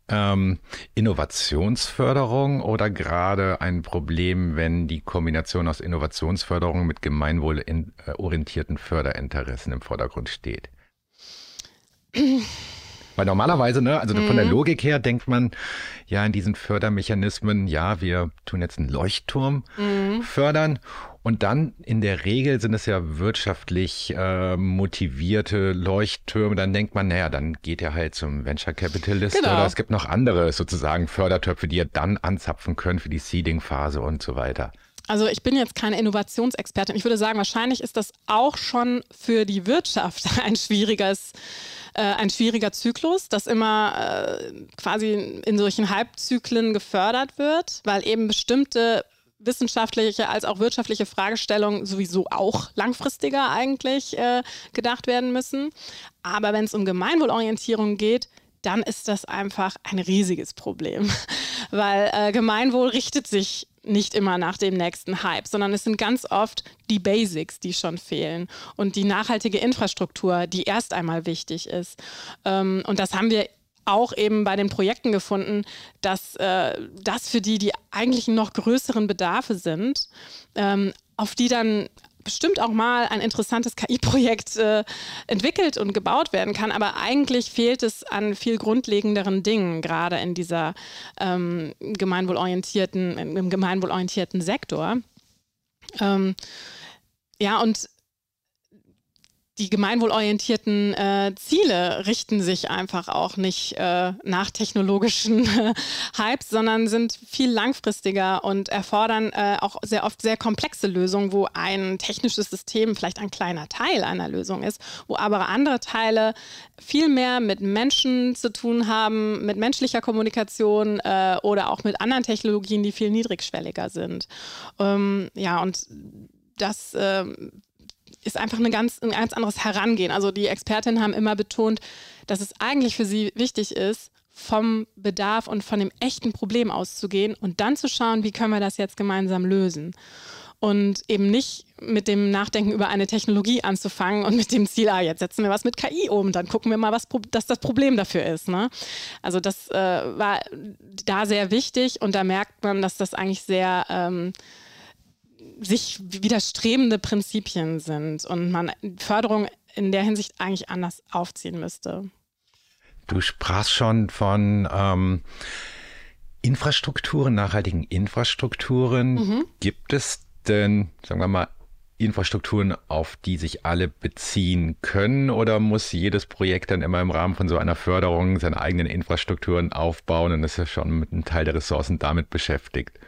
ähm, Innovationsförderung oder gerade ein Problem, wenn die Kombination aus Innovationsförderung mit gemeinwohlorientierten Förderinteressen im Vordergrund steht? Weil normalerweise, ne, also mhm. von der mhm. Logik her denkt man, ja, in diesen Fördermechanismen, ja, wir tun jetzt einen Leuchtturm mhm. fördern. Und dann in der Regel sind es ja wirtschaftlich äh, motivierte Leuchttürme. Dann denkt man, naja, dann geht er halt zum Venture Capitalist genau. oder es gibt noch andere sozusagen Fördertöpfe, die ihr dann anzapfen könnt für die Seeding-Phase und so weiter. Also ich bin jetzt keine Innovationsexpertin. Ich würde sagen, wahrscheinlich ist das auch schon für die Wirtschaft ein schwieriges äh, ein schwieriger Zyklus, das immer äh, quasi in solchen Halbzyklen gefördert wird, weil eben bestimmte wissenschaftliche als auch wirtschaftliche Fragestellungen sowieso auch langfristiger eigentlich äh, gedacht werden müssen. Aber wenn es um Gemeinwohlorientierung geht, dann ist das einfach ein riesiges Problem, weil äh, Gemeinwohl richtet sich nicht immer nach dem nächsten Hype, sondern es sind ganz oft die Basics, die schon fehlen und die nachhaltige Infrastruktur, die erst einmal wichtig ist. Ähm, und das haben wir auch eben bei den Projekten gefunden, dass äh, das für die die eigentlich noch größeren Bedarfe sind, ähm, auf die dann bestimmt auch mal ein interessantes KI-Projekt äh, entwickelt und gebaut werden kann. Aber eigentlich fehlt es an viel grundlegenderen Dingen, gerade in dieser ähm, gemeinwohlorientierten, im gemeinwohlorientierten Sektor. Ähm, ja, und die gemeinwohlorientierten äh, Ziele richten sich einfach auch nicht äh, nach technologischen äh, Hypes, sondern sind viel langfristiger und erfordern äh, auch sehr oft sehr komplexe Lösungen, wo ein technisches System vielleicht ein kleiner Teil einer Lösung ist, wo aber andere Teile viel mehr mit Menschen zu tun haben, mit menschlicher Kommunikation äh, oder auch mit anderen Technologien, die viel niedrigschwelliger sind. Ähm, ja, und das ähm, ist einfach eine ganz, ein ganz anderes Herangehen. Also die Expertinnen haben immer betont, dass es eigentlich für sie wichtig ist, vom Bedarf und von dem echten Problem auszugehen und dann zu schauen, wie können wir das jetzt gemeinsam lösen. Und eben nicht mit dem Nachdenken über eine Technologie anzufangen und mit dem Ziel, ah, jetzt setzen wir was mit KI um, dann gucken wir mal, was das, das Problem dafür ist. Ne? Also das äh, war da sehr wichtig und da merkt man, dass das eigentlich sehr ähm, sich widerstrebende Prinzipien sind und man Förderung in der Hinsicht eigentlich anders aufziehen müsste. Du sprachst schon von ähm, Infrastrukturen, nachhaltigen Infrastrukturen. Mhm. Gibt es denn, sagen wir mal, Infrastrukturen, auf die sich alle beziehen können? Oder muss jedes Projekt dann immer im Rahmen von so einer Förderung seine eigenen Infrastrukturen aufbauen und ist ja schon mit einem Teil der Ressourcen damit beschäftigt?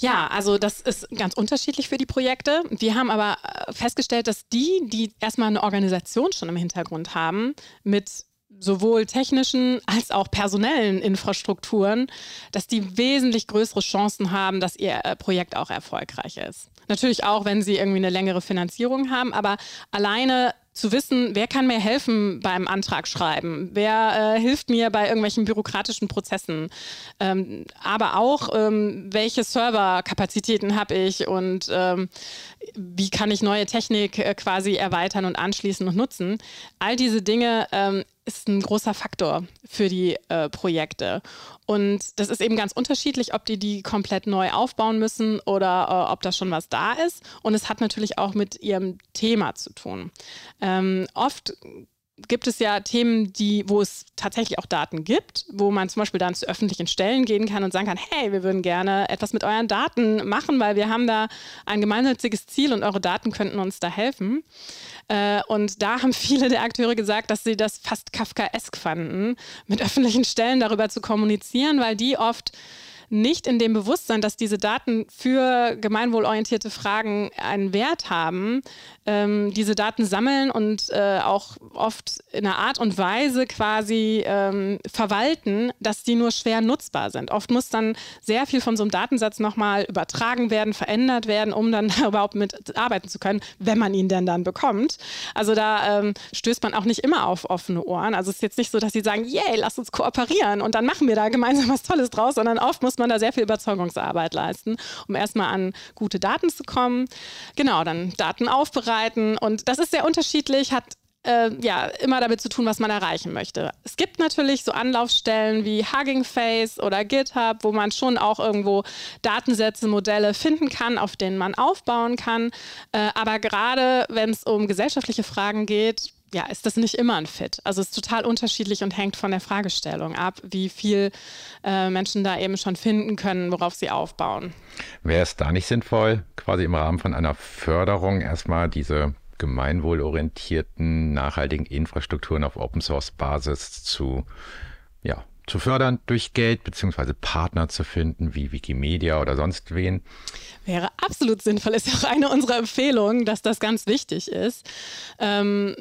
Ja, also das ist ganz unterschiedlich für die Projekte. Wir haben aber äh, festgestellt, dass die, die erstmal eine Organisation schon im Hintergrund haben, mit sowohl technischen als auch personellen Infrastrukturen, dass die wesentlich größere Chancen haben, dass ihr äh, Projekt auch erfolgreich ist. Natürlich auch, wenn sie irgendwie eine längere Finanzierung haben, aber alleine zu wissen, wer kann mir helfen beim Antrag schreiben, wer äh, hilft mir bei irgendwelchen bürokratischen Prozessen, ähm, aber auch, ähm, welche Serverkapazitäten habe ich und ähm, wie kann ich neue Technik äh, quasi erweitern und anschließen und nutzen. All diese Dinge ähm, ist ein großer Faktor für die äh, Projekte. Und das ist eben ganz unterschiedlich, ob die die komplett neu aufbauen müssen oder äh, ob da schon was da ist. Und es hat natürlich auch mit ihrem Thema zu tun. Ähm, oft gibt es ja Themen, die, wo es tatsächlich auch Daten gibt, wo man zum Beispiel dann zu öffentlichen Stellen gehen kann und sagen kann, hey, wir würden gerne etwas mit euren Daten machen, weil wir haben da ein gemeinnütziges Ziel und eure Daten könnten uns da helfen. Äh, und da haben viele der Akteure gesagt, dass sie das fast Kafkaesk fanden, mit öffentlichen Stellen darüber zu kommunizieren, weil die oft nicht in dem Bewusstsein, dass diese Daten für gemeinwohlorientierte Fragen einen Wert haben, ähm, diese Daten sammeln und äh, auch oft in einer Art und Weise quasi ähm, verwalten, dass die nur schwer nutzbar sind. Oft muss dann sehr viel von so einem Datensatz nochmal übertragen werden, verändert werden, um dann überhaupt mitarbeiten zu können, wenn man ihn denn dann bekommt. Also da ähm, stößt man auch nicht immer auf offene Ohren. Also es ist jetzt nicht so, dass sie sagen, yay, lass uns kooperieren und dann machen wir da gemeinsam was Tolles draus, sondern oft muss man da sehr viel Überzeugungsarbeit leisten, um erstmal an gute Daten zu kommen. Genau, dann Daten aufbereiten. Und das ist sehr unterschiedlich, hat äh, ja immer damit zu tun, was man erreichen möchte. Es gibt natürlich so Anlaufstellen wie Hugging Face oder GitHub, wo man schon auch irgendwo Datensätze, Modelle finden kann, auf denen man aufbauen kann. Äh, aber gerade wenn es um gesellschaftliche Fragen geht, ja, ist das nicht immer ein Fit. Also es ist total unterschiedlich und hängt von der Fragestellung ab, wie viel äh, Menschen da eben schon finden können, worauf sie aufbauen. Wäre es da nicht sinnvoll, quasi im Rahmen von einer Förderung erstmal diese gemeinwohlorientierten, nachhaltigen Infrastrukturen auf Open Source Basis zu, ja, zu fördern durch Geld, beziehungsweise Partner zu finden, wie Wikimedia oder sonst wen? Wäre absolut sinnvoll, ist ja auch eine unserer Empfehlungen, dass das ganz wichtig ist. Ähm,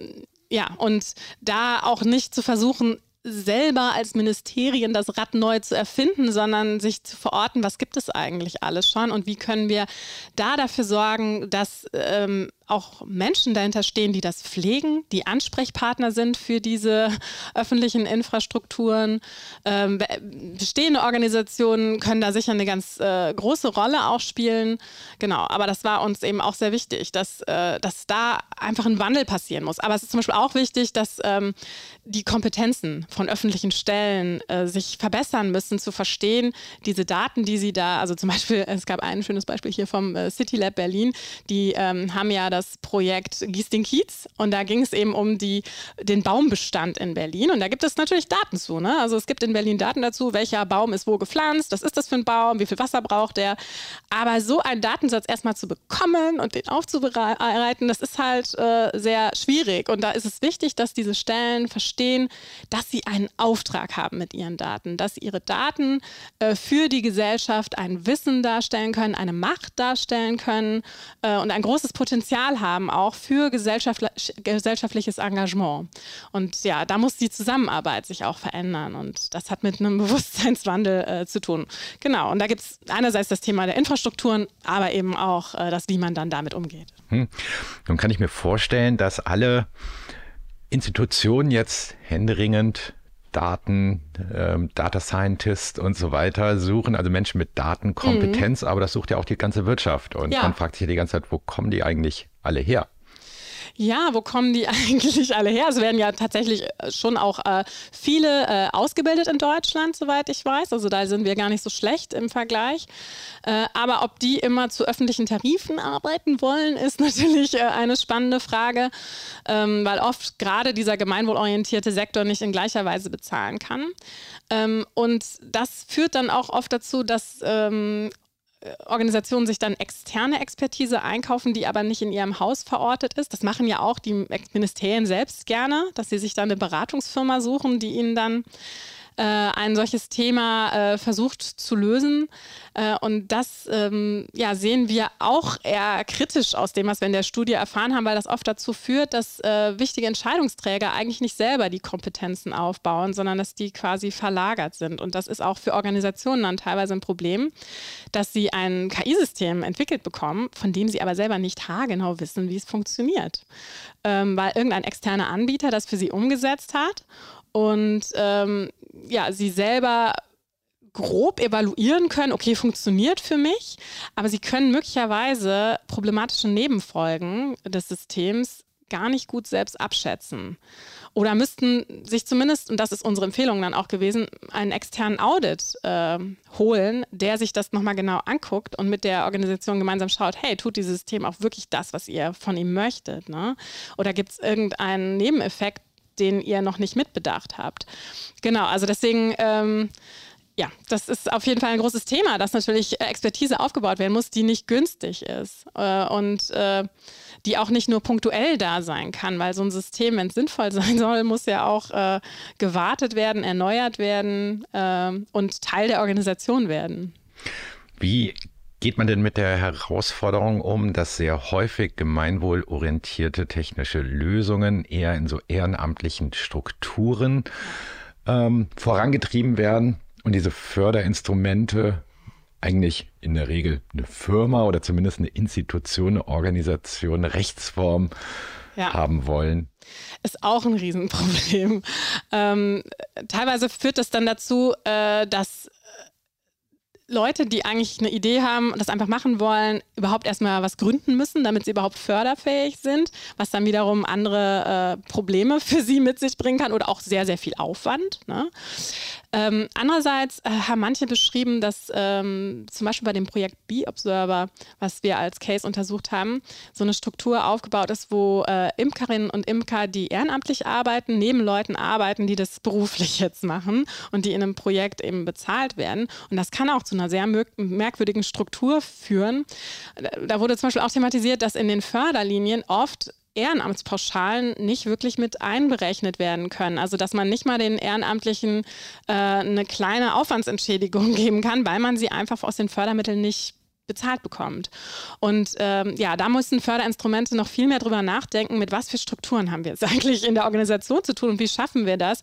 ja, und da auch nicht zu versuchen, selber als Ministerien das Rad neu zu erfinden, sondern sich zu verorten, was gibt es eigentlich alles schon? Und wie können wir da dafür sorgen, dass ähm, auch Menschen dahinter stehen, die das pflegen, die Ansprechpartner sind für diese öffentlichen Infrastrukturen. Ähm, bestehende Organisationen können da sicher eine ganz äh, große Rolle auch spielen. Genau, aber das war uns eben auch sehr wichtig, dass, äh, dass da einfach ein Wandel passieren muss. Aber es ist zum Beispiel auch wichtig, dass ähm, die Kompetenzen von öffentlichen Stellen äh, sich verbessern müssen, zu verstehen, diese Daten, die sie da, also zum Beispiel, es gab ein schönes Beispiel hier vom äh, City Lab Berlin, die ähm, haben ja das Projekt Gieß den Kiez und da ging es eben um die, den Baumbestand in Berlin und da gibt es natürlich Daten zu. Ne? Also es gibt in Berlin Daten dazu, welcher Baum ist wo gepflanzt, was ist das für ein Baum, wie viel Wasser braucht der. Aber so einen Datensatz erstmal zu bekommen und den aufzubereiten, das ist halt äh, sehr schwierig und da ist es wichtig, dass diese Stellen verstehen, dass sie einen Auftrag haben mit ihren Daten, dass ihre Daten äh, für die Gesellschaft ein Wissen darstellen können, eine Macht darstellen können äh, und ein großes Potenzial Potenzial haben, auch für gesellschaftlich, gesellschaftliches Engagement. Und ja, da muss die Zusammenarbeit sich auch verändern. Und das hat mit einem Bewusstseinswandel äh, zu tun. Genau. Und da gibt es einerseits das Thema der Infrastrukturen, aber eben auch äh, das, wie man dann damit umgeht. Hm. Nun kann ich mir vorstellen, dass alle Institutionen jetzt händeringend Daten, ähm, Data Scientist und so weiter suchen, also Menschen mit Datenkompetenz, mhm. aber das sucht ja auch die ganze Wirtschaft. Und ja. man fragt sich ja die ganze Zeit, wo kommen die eigentlich alle her? Ja, wo kommen die eigentlich alle her? Es werden ja tatsächlich äh, schon auch äh, viele äh, ausgebildet in Deutschland, soweit ich weiß. Also da sind wir gar nicht so schlecht im Vergleich. Äh, aber ob die immer zu öffentlichen Tarifen arbeiten wollen, ist natürlich äh, eine spannende Frage, ähm, weil oft gerade dieser gemeinwohlorientierte Sektor nicht in gleicher Weise bezahlen kann. Ähm, und das führt dann auch oft dazu, dass ähm, Organisationen sich dann externe Expertise einkaufen, die aber nicht in ihrem Haus verortet ist. Das machen ja auch die Ministerien selbst gerne, dass sie sich dann eine Beratungsfirma suchen, die ihnen dann äh, ein solches Thema äh, versucht zu lösen. Äh, und das ähm, ja, sehen wir auch eher kritisch aus dem, was wir in der Studie erfahren haben, weil das oft dazu führt, dass äh, wichtige Entscheidungsträger eigentlich nicht selber die Kompetenzen aufbauen, sondern dass die quasi verlagert sind. Und das ist auch für Organisationen dann teilweise ein Problem, dass sie ein KI-System entwickelt bekommen, von dem sie aber selber nicht haargenau wissen, wie es funktioniert. Ähm, weil irgendein externer Anbieter das für sie umgesetzt hat und ähm, ja, sie selber grob evaluieren können, okay, funktioniert für mich, aber sie können möglicherweise problematische Nebenfolgen des Systems gar nicht gut selbst abschätzen. Oder müssten sich zumindest, und das ist unsere Empfehlung dann auch gewesen, einen externen Audit äh, holen, der sich das nochmal genau anguckt und mit der Organisation gemeinsam schaut, hey, tut dieses System auch wirklich das, was ihr von ihm möchtet? Ne? Oder gibt es irgendeinen Nebeneffekt, den ihr noch nicht mitbedacht habt. Genau, also deswegen. Ähm, ja, das ist auf jeden Fall ein großes Thema, dass natürlich Expertise aufgebaut werden muss, die nicht günstig ist äh, und äh, die auch nicht nur punktuell da sein kann, weil so ein System, wenn es sinnvoll sein soll, muss ja auch äh, gewartet werden, erneuert werden äh, und Teil der Organisation werden. Wie geht man denn mit der Herausforderung um, dass sehr häufig gemeinwohlorientierte technische Lösungen eher in so ehrenamtlichen Strukturen ähm, vorangetrieben werden und diese Förderinstrumente eigentlich in der Regel eine Firma oder zumindest eine Institution, eine Organisation, eine Rechtsform ja. haben wollen? Ist auch ein Riesenproblem. Ähm, teilweise führt das dann dazu, äh, dass Leute, die eigentlich eine Idee haben, das einfach machen wollen, überhaupt erstmal was gründen müssen, damit sie überhaupt förderfähig sind, was dann wiederum andere äh, Probleme für sie mit sich bringen kann oder auch sehr, sehr viel Aufwand. Ne? Ähm, andererseits äh, haben manche beschrieben, dass ähm, zum Beispiel bei dem Projekt B-Observer, was wir als Case untersucht haben, so eine Struktur aufgebaut ist, wo äh, Imkerinnen und Imker, die ehrenamtlich arbeiten, neben Leuten arbeiten, die das beruflich jetzt machen und die in einem Projekt eben bezahlt werden. Und das kann auch zu einer sehr merkwürdigen Struktur führen. Da wurde zum Beispiel auch thematisiert, dass in den Förderlinien oft Ehrenamtspauschalen nicht wirklich mit einberechnet werden können. Also dass man nicht mal den Ehrenamtlichen äh, eine kleine Aufwandsentschädigung geben kann, weil man sie einfach aus den Fördermitteln nicht bezahlt bekommt. Und ähm, ja, da müssen Förderinstrumente noch viel mehr drüber nachdenken, mit was für Strukturen haben wir jetzt eigentlich in der Organisation zu tun und wie schaffen wir das,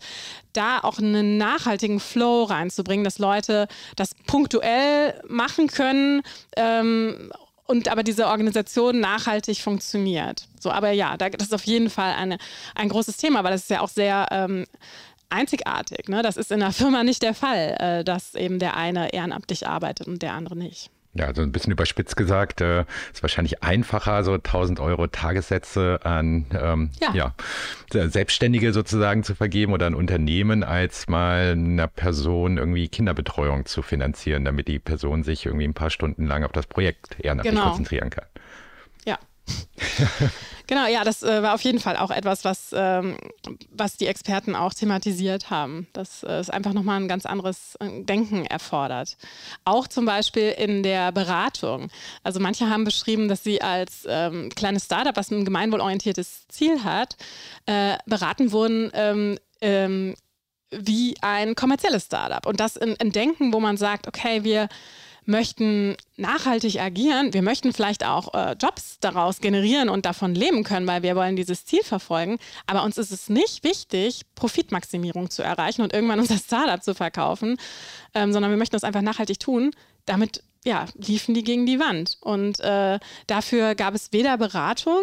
da auch einen nachhaltigen Flow reinzubringen, dass Leute das punktuell machen können ähm, und aber diese Organisation nachhaltig funktioniert. So, aber ja, das ist auf jeden Fall eine, ein großes Thema, weil das ist ja auch sehr ähm, einzigartig. Ne? Das ist in der Firma nicht der Fall, äh, dass eben der eine ehrenamtlich arbeitet und der andere nicht. Ja, so ein bisschen überspitzt gesagt, äh, ist wahrscheinlich einfacher, so 1000 Euro Tagessätze an ähm, ja. ja. Selbstständige sozusagen zu vergeben oder ein Unternehmen, als mal einer Person irgendwie Kinderbetreuung zu finanzieren, damit die Person sich irgendwie ein paar Stunden lang auf das Projekt ehrenamtlich genau. konzentrieren kann. Ja. genau, ja, das äh, war auf jeden Fall auch etwas, was, ähm, was die Experten auch thematisiert haben, dass äh, es einfach nochmal ein ganz anderes äh, Denken erfordert. Auch zum Beispiel in der Beratung. Also manche haben beschrieben, dass sie als ähm, kleines Startup, was ein gemeinwohlorientiertes Ziel hat, äh, beraten wurden, ähm, ähm wie ein kommerzielles Startup. Und das in, in Denken, wo man sagt, okay, wir möchten nachhaltig agieren, wir möchten vielleicht auch äh, Jobs daraus generieren und davon leben können, weil wir wollen dieses Ziel verfolgen. Aber uns ist es nicht wichtig, Profitmaximierung zu erreichen und irgendwann unser Startup zu verkaufen, ähm, sondern wir möchten das einfach nachhaltig tun. Damit ja, liefen die gegen die Wand. Und äh, dafür gab es weder Beratung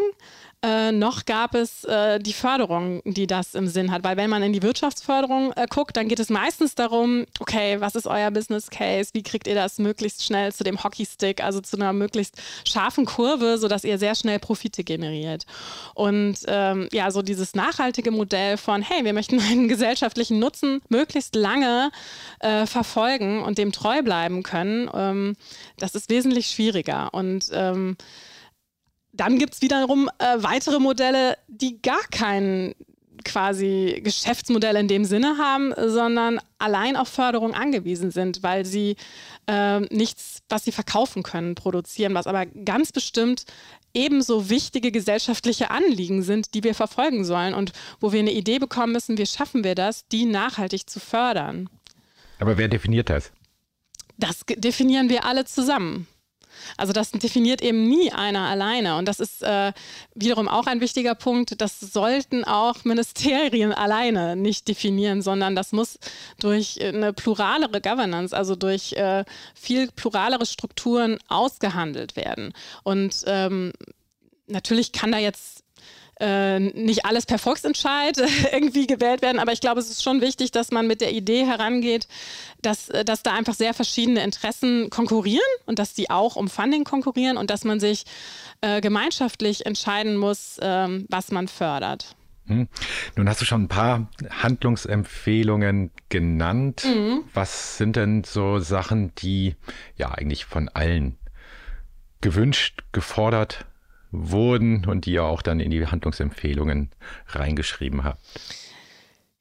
äh, noch gab es äh, die Förderung, die das im Sinn hat. Weil wenn man in die Wirtschaftsförderung äh, guckt, dann geht es meistens darum, okay, was ist euer Business Case? Wie kriegt ihr das möglichst schnell zu dem Hockeystick, also zu einer möglichst scharfen Kurve, sodass ihr sehr schnell Profite generiert? Und ähm, ja, so dieses nachhaltige Modell von, hey, wir möchten einen gesellschaftlichen Nutzen möglichst lange äh, verfolgen und dem treu bleiben können, ähm, das ist wesentlich schwieriger. Und ähm, dann gibt es wiederum äh, weitere Modelle, die gar kein quasi Geschäftsmodell in dem Sinne haben, sondern allein auf Förderung angewiesen sind, weil sie äh, nichts, was sie verkaufen können, produzieren, was aber ganz bestimmt ebenso wichtige gesellschaftliche Anliegen sind, die wir verfolgen sollen und wo wir eine Idee bekommen müssen, wie schaffen wir das, die nachhaltig zu fördern. Aber wer definiert das? Das definieren wir alle zusammen. Also das definiert eben nie einer alleine. Und das ist äh, wiederum auch ein wichtiger Punkt. Das sollten auch Ministerien alleine nicht definieren, sondern das muss durch eine pluralere Governance, also durch äh, viel pluralere Strukturen ausgehandelt werden. Und ähm, natürlich kann da jetzt äh, nicht alles per Volksentscheid irgendwie gewählt werden, aber ich glaube, es ist schon wichtig, dass man mit der Idee herangeht, dass, äh, dass da einfach sehr verschiedene Interessen konkurrieren und dass die auch um Funding konkurrieren und dass man sich äh, gemeinschaftlich entscheiden muss, ähm, was man fördert. Hm. Nun hast du schon ein paar Handlungsempfehlungen genannt. Mhm. Was sind denn so Sachen, die ja eigentlich von allen gewünscht, gefordert wurden und die ihr auch dann in die Handlungsempfehlungen reingeschrieben habt?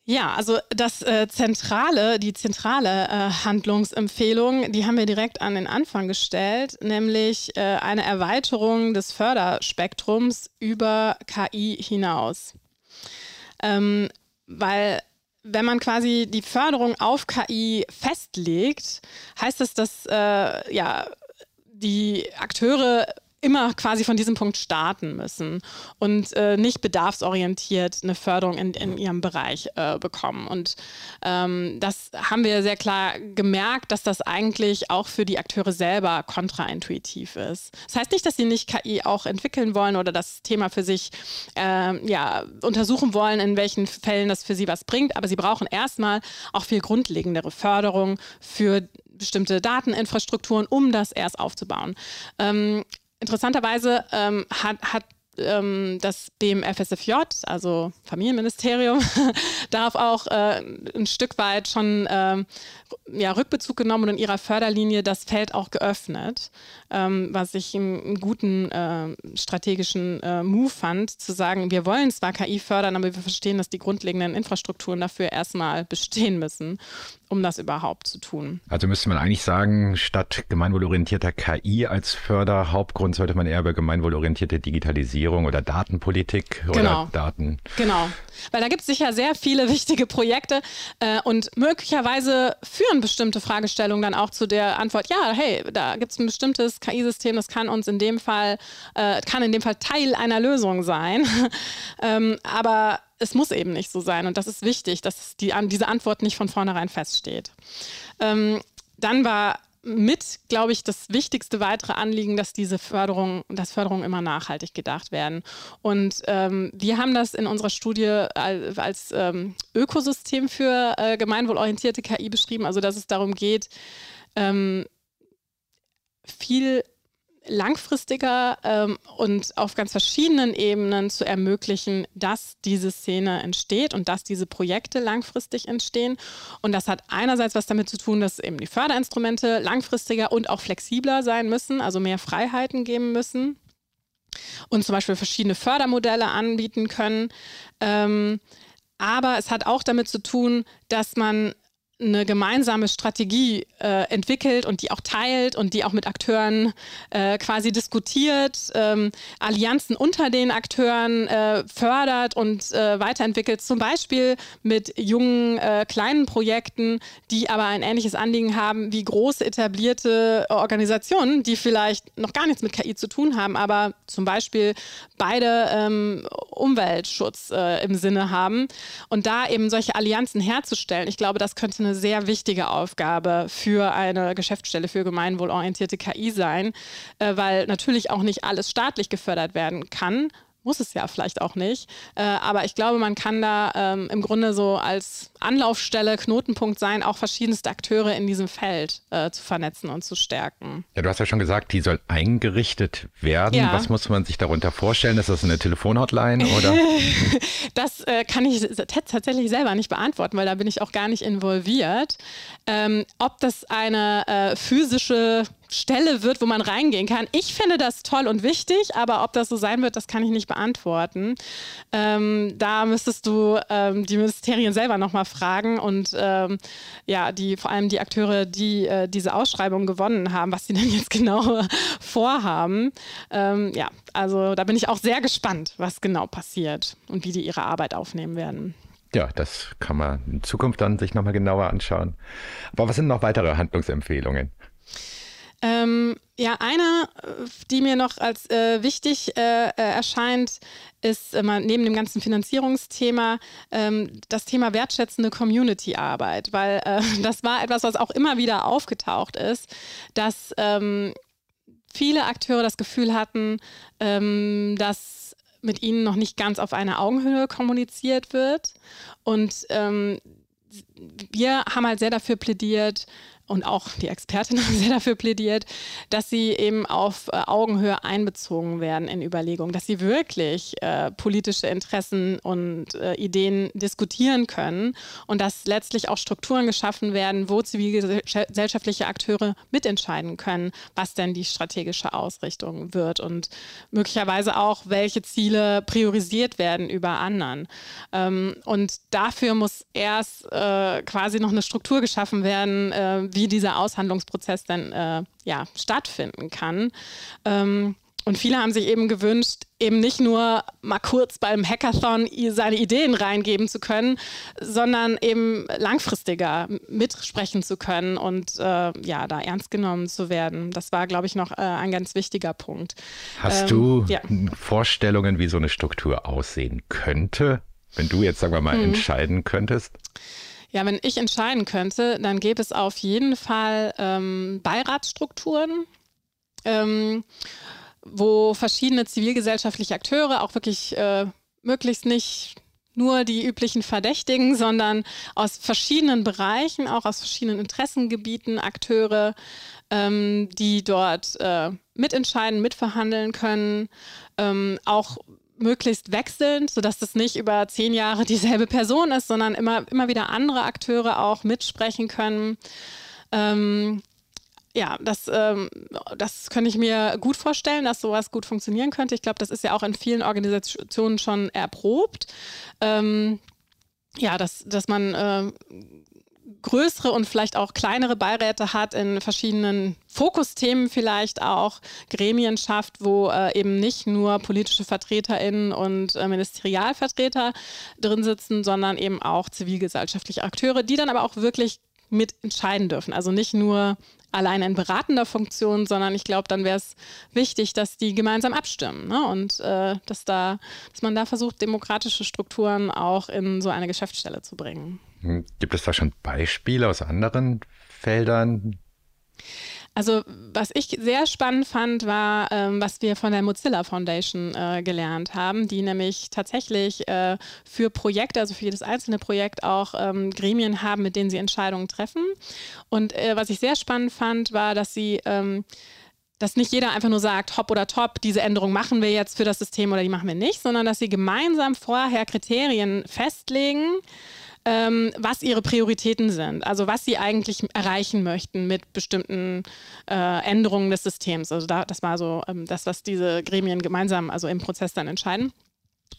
Ja, also das äh, zentrale, die zentrale äh, Handlungsempfehlung, die haben wir direkt an den Anfang gestellt, nämlich äh, eine Erweiterung des Förderspektrums über KI hinaus. Ähm, weil wenn man quasi die Förderung auf KI festlegt, heißt das, dass äh, ja, die Akteure immer quasi von diesem Punkt starten müssen und äh, nicht bedarfsorientiert eine Förderung in, in ihrem Bereich äh, bekommen. Und ähm, das haben wir sehr klar gemerkt, dass das eigentlich auch für die Akteure selber kontraintuitiv ist. Das heißt nicht, dass sie nicht KI auch entwickeln wollen oder das Thema für sich äh, ja, untersuchen wollen, in welchen Fällen das für sie was bringt, aber sie brauchen erstmal auch viel grundlegendere Förderung für bestimmte Dateninfrastrukturen, um das erst aufzubauen. Ähm, interessanterweise ähm, hat, hat ähm, das BMFSFJ, also Familienministerium, darauf auch äh, ein Stück weit schon äh, ja, Rückbezug genommen und in ihrer Förderlinie das Feld auch geöffnet, ähm, was ich einen guten äh, strategischen äh, Move fand, zu sagen, wir wollen zwar KI fördern, aber wir verstehen, dass die grundlegenden Infrastrukturen dafür erstmal bestehen müssen um das überhaupt zu tun. Also müsste man eigentlich sagen, statt gemeinwohlorientierter KI als Förderhauptgrund sollte man eher über gemeinwohlorientierte Digitalisierung oder Datenpolitik genau. oder Daten. Genau. Weil da gibt es sicher sehr viele wichtige Projekte äh, und möglicherweise führen bestimmte Fragestellungen dann auch zu der Antwort, ja, hey, da gibt es ein bestimmtes KI-System, das kann uns in dem Fall, äh, kann in dem Fall Teil einer Lösung sein. ähm, aber es muss eben nicht so sein und das ist wichtig, dass die, diese Antwort nicht von vornherein feststeht. Ähm, dann war mit, glaube ich, das wichtigste weitere Anliegen, dass diese Förderung, dass Förderungen immer nachhaltig gedacht werden. Und ähm, wir haben das in unserer Studie als, als ähm, Ökosystem für äh, gemeinwohlorientierte KI beschrieben, also dass es darum geht, ähm, viel langfristiger ähm, und auf ganz verschiedenen Ebenen zu ermöglichen, dass diese Szene entsteht und dass diese Projekte langfristig entstehen. Und das hat einerseits was damit zu tun, dass eben die Förderinstrumente langfristiger und auch flexibler sein müssen, also mehr Freiheiten geben müssen und zum Beispiel verschiedene Fördermodelle anbieten können. Ähm, aber es hat auch damit zu tun, dass man eine gemeinsame Strategie äh, entwickelt und die auch teilt und die auch mit Akteuren äh, quasi diskutiert, ähm, Allianzen unter den Akteuren äh, fördert und äh, weiterentwickelt, zum Beispiel mit jungen, äh, kleinen Projekten, die aber ein ähnliches Anliegen haben wie große etablierte Organisationen, die vielleicht noch gar nichts mit KI zu tun haben, aber zum Beispiel beide ähm, Umweltschutz äh, im Sinne haben und da eben solche Allianzen herzustellen. Ich glaube, das könnte eine eine sehr wichtige Aufgabe für eine Geschäftsstelle für gemeinwohlorientierte KI sein, äh, weil natürlich auch nicht alles staatlich gefördert werden kann muss es ja vielleicht auch nicht. Äh, aber ich glaube, man kann da ähm, im Grunde so als Anlaufstelle, Knotenpunkt sein, auch verschiedenste Akteure in diesem Feld äh, zu vernetzen und zu stärken. Ja, du hast ja schon gesagt, die soll eingerichtet werden. Ja. Was muss man sich darunter vorstellen? Ist das eine Telefonhotline oder? das äh, kann ich tatsächlich selber nicht beantworten, weil da bin ich auch gar nicht involviert. Ähm, ob das eine physische Stelle wird, wo man reingehen kann. Ich finde das toll und wichtig, aber ob das so sein wird, das kann ich nicht beantworten. Ähm, da müsstest du ähm, die Ministerien selber nochmal fragen und ähm, ja, die, vor allem die Akteure, die äh, diese Ausschreibung gewonnen haben, was sie denn jetzt genau vorhaben. Ähm, ja, also da bin ich auch sehr gespannt, was genau passiert und wie die ihre Arbeit aufnehmen werden. Ja, das kann man in Zukunft dann sich nochmal genauer anschauen. Aber was sind noch weitere Handlungsempfehlungen? Ähm, ja, eine, die mir noch als äh, wichtig äh, äh erscheint, ist äh, neben dem ganzen Finanzierungsthema ähm, das Thema wertschätzende Community-Arbeit, weil äh, das war etwas, was auch immer wieder aufgetaucht ist, dass ähm, viele Akteure das Gefühl hatten, ähm, dass mit ihnen noch nicht ganz auf einer Augenhöhe kommuniziert wird. Und ähm, wir haben halt sehr dafür plädiert, und auch die Expertin haben sehr dafür plädiert, dass sie eben auf äh, Augenhöhe einbezogen werden in Überlegungen, dass sie wirklich äh, politische Interessen und äh, Ideen diskutieren können und dass letztlich auch Strukturen geschaffen werden, wo zivilgesellschaftliche Akteure mitentscheiden können, was denn die strategische Ausrichtung wird und möglicherweise auch, welche Ziele priorisiert werden über anderen. Ähm, und dafür muss erst äh, quasi noch eine Struktur geschaffen werden, äh, wie dieser Aushandlungsprozess dann äh, ja, stattfinden kann. Ähm, Und viele haben sich eben gewünscht, eben nicht nur mal kurz beim Hackathon seine Ideen reingeben zu können, sondern eben langfristiger mitsprechen zu können und äh, ja, da ernst genommen zu werden. Das war, glaube ich, noch äh, ein ganz wichtiger Punkt. Hast ähm, du ja. Vorstellungen, wie so eine Struktur aussehen könnte, wenn du jetzt, sagen wir mal, hm. entscheiden könntest? Ja, wenn ich entscheiden könnte, dann gäbe es auf jeden Fall ähm, Beiratsstrukturen. Ähm, wo verschiedene zivilgesellschaftliche Akteure auch wirklich äh, möglichst nicht nur die üblichen Verdächtigen, sondern aus verschiedenen Bereichen, auch aus verschiedenen Interessengebieten Akteure, ähm, die dort äh, mitentscheiden, mitverhandeln können, ähm, auch möglichst wechselnd, sodass das nicht über zehn Jahre dieselbe Person ist, sondern immer, immer wieder andere Akteure auch mitsprechen können. Ähm, ja, das, ähm, das könnte ich mir gut vorstellen, dass sowas gut funktionieren könnte. Ich glaube, das ist ja auch in vielen Organisationen schon erprobt. Ähm, ja, dass, dass man äh, größere und vielleicht auch kleinere Beiräte hat in verschiedenen Fokusthemen vielleicht auch, Gremien schafft, wo äh, eben nicht nur politische VertreterInnen und äh, Ministerialvertreter drin sitzen, sondern eben auch zivilgesellschaftliche Akteure, die dann aber auch wirklich mitentscheiden dürfen. Also nicht nur allein in beratender Funktion, sondern ich glaube, dann wäre es wichtig, dass die gemeinsam abstimmen ne? und äh, dass, da, dass man da versucht, demokratische Strukturen auch in so eine Geschäftsstelle zu bringen. Hm, gibt es da schon Beispiele aus anderen Feldern? Also was ich sehr spannend fand, war, ähm, was wir von der Mozilla Foundation äh, gelernt haben, die nämlich tatsächlich äh, für Projekte, also für jedes einzelne Projekt auch ähm, Gremien haben, mit denen sie Entscheidungen treffen. Und äh, was ich sehr spannend fand, war, dass sie ähm, dass nicht jeder einfach nur sagt, hopp oder top, diese Änderung machen wir jetzt für das System oder die machen wir nicht, sondern dass sie gemeinsam vorher Kriterien festlegen, ähm, was ihre Prioritäten sind, also was sie eigentlich erreichen möchten mit bestimmten äh, Änderungen des Systems. Also da, das war so ähm, das, was diese Gremien gemeinsam, also im Prozess dann entscheiden.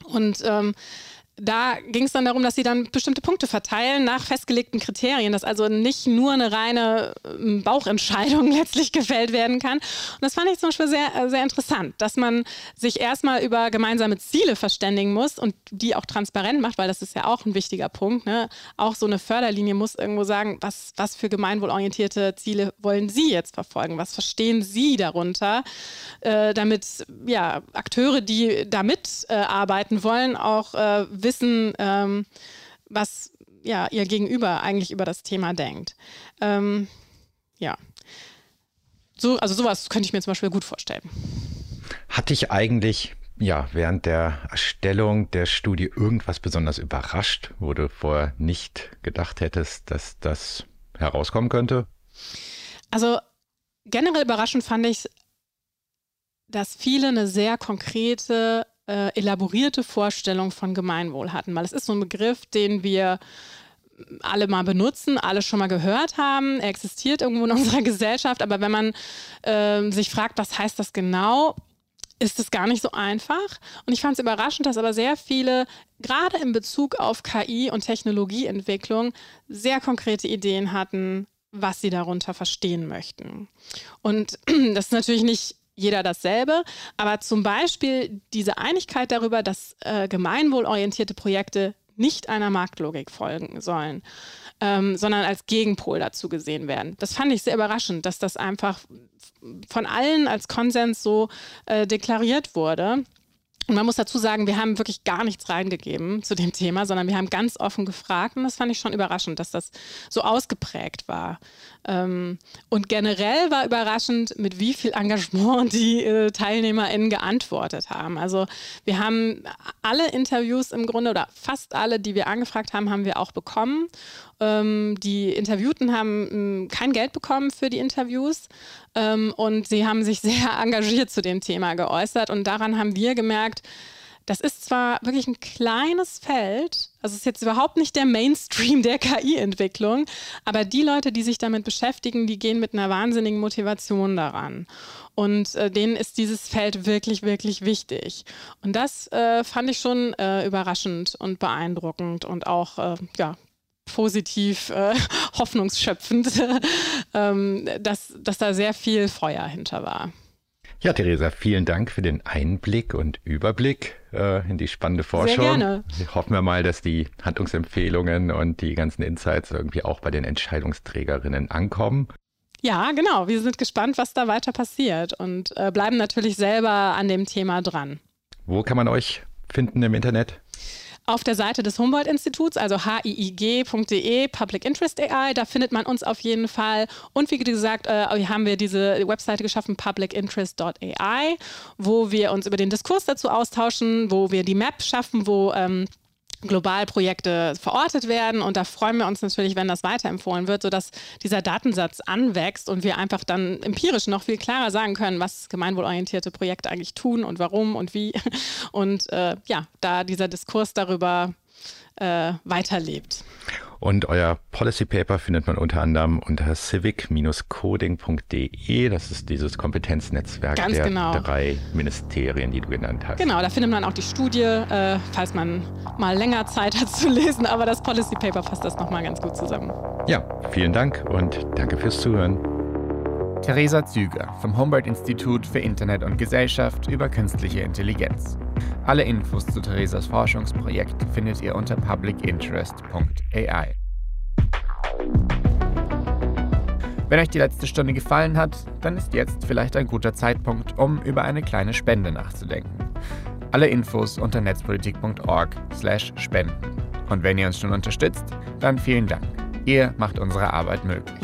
Und ähm, da ging es dann darum, dass sie dann bestimmte Punkte verteilen nach festgelegten Kriterien, dass also nicht nur eine reine ähm, Bauchentscheidung letztlich gefällt werden kann. Und das fand ich zum Beispiel sehr, äh, sehr interessant, dass man sich erstmal über gemeinsame Ziele verständigen muss und die auch transparent macht, weil das ist ja auch ein wichtiger Punkt. Ne? Auch so eine Förderlinie muss irgendwo sagen, was, was für gemeinwohlorientierte Ziele wollen Sie jetzt verfolgen? Was verstehen Sie darunter? Äh, damit ja, Akteure, die damit äh, arbeiten wollen, auch äh, wissen, ähm, was ja, ihr Gegenüber eigentlich über das Thema denkt. Ähm, ja. So, also sowas könnte ich mir zum Beispiel gut vorstellen. Hat dich eigentlich ja, während der Erstellung der Studie irgendwas besonders überrascht, wo du vorher nicht gedacht hättest, dass das herauskommen könnte? Also generell überraschend fand ich, dass viele eine sehr konkrete äh, elaborierte Vorstellung von Gemeinwohl hatten, weil es ist so ein Begriff, den wir alle mal benutzen, alle schon mal gehört haben. Er existiert irgendwo in unserer Gesellschaft, aber wenn man äh, sich fragt, was heißt das genau, ist es gar nicht so einfach. Und ich fand es überraschend, dass aber sehr viele, gerade in Bezug auf KI und Technologieentwicklung, sehr konkrete Ideen hatten, was sie darunter verstehen möchten. Und das ist natürlich nicht jeder dasselbe. Aber zum Beispiel diese Einigkeit darüber, dass äh, gemeinwohlorientierte Projekte nicht einer Marktlogik folgen sollen, ähm, sondern als Gegenpol dazu gesehen werden. Das fand ich sehr überraschend, dass das einfach von allen als Konsens so äh, deklariert wurde. Und man muss dazu sagen, wir haben wirklich gar nichts reingegeben zu dem Thema, sondern wir haben ganz offen gefragt und das fand ich schon überraschend, dass das so ausgeprägt war. Ähm, und generell war überraschend, mit wie viel Engagement die äh, TeilnehmerInnen geantwortet haben. Also wir haben alle Interviews im Grunde oder fast alle, die wir angefragt haben, haben wir auch bekommen. Ähm, die Interviewten haben ähm, kein Geld bekommen für die Interviews ähm, und sie haben sich sehr engagiert zu dem Thema geäußert. Und daran haben wir gemerkt, das ist zwar wirklich ein kleines Feld, also ist jetzt überhaupt nicht der Mainstream der KI-Entwicklung, aber die Leute, die sich damit beschäftigen, die gehen mit einer wahnsinnigen Motivation daran. Und äh, denen ist dieses Feld wirklich, wirklich wichtig. Und das äh, fand ich schon äh, überraschend und beeindruckend und auch äh, ja, positiv, äh, hoffnungsschöpfend, ähm, dass, dass da sehr viel Feuer hinter war. Ja, Theresa, vielen Dank für den Einblick und Überblick äh, in die spannende Forschung. Sehr gerne. Hoffen wir mal, dass die Handlungsempfehlungen und die ganzen Insights irgendwie auch bei den Entscheidungsträgerinnen ankommen. Ja, genau. Wir sind gespannt, was da weiter passiert und äh, bleiben natürlich selber an dem Thema dran. Wo kann man euch finden im Internet? Auf der Seite des Humboldt-Instituts, also hiig.de, Public Interest AI. Da findet man uns auf jeden Fall. Und wie gesagt, äh, haben wir diese Webseite geschaffen, publicinterest.ai, wo wir uns über den Diskurs dazu austauschen, wo wir die Map schaffen, wo ähm, global Projekte verortet werden. Und da freuen wir uns natürlich, wenn das weiterempfohlen wird, sodass dieser Datensatz anwächst und wir einfach dann empirisch noch viel klarer sagen können, was gemeinwohlorientierte Projekte eigentlich tun und warum und wie. Und äh, ja, da dieser Diskurs darüber äh, weiterlebt. Und euer Policy Paper findet man unter anderem unter civic-coding.de. Das ist dieses Kompetenznetzwerk Ganz der genau. drei Ministerien, die du genannt hast. Genau, da findet man auch die Studie, äh, falls man mal länger Zeit hat zu lesen. Aber das Policy Paper fasst das nochmal ganz gut zusammen. Ja, vielen Dank und danke fürs Zuhören. Theresa Züger vom Humboldt-Institut für Internet und Gesellschaft über künstliche Intelligenz. Alle Infos zu Theresas Forschungsprojekt findet ihr unter publicinterest.ai. Wenn euch die letzte Stunde gefallen hat, dann ist jetzt vielleicht ein guter Zeitpunkt, um über eine kleine Spende nachzudenken. Alle Infos unter netzpolitik.org/spenden. Und wenn ihr uns schon unterstützt, dann vielen Dank. Ihr macht unsere Arbeit möglich.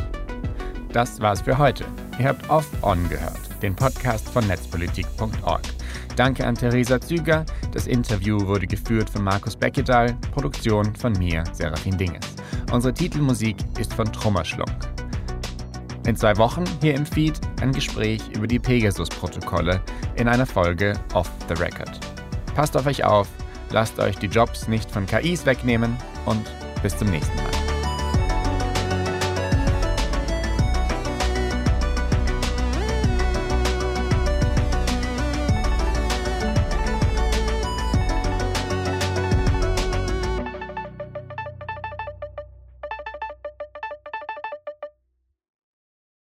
Das war's für heute. Ihr habt Off On gehört, den Podcast von netzpolitik.org. Danke an Theresa Züger. Das Interview wurde geführt von Markus Beckedahl, Produktion von mir, Serafin Dinges. Unsere Titelmusik ist von Trummerschlunk. In zwei Wochen hier im Feed ein Gespräch über die Pegasus-Protokolle in einer Folge Off the Record. Passt auf euch auf, lasst euch die Jobs nicht von KIs wegnehmen und bis zum nächsten Mal.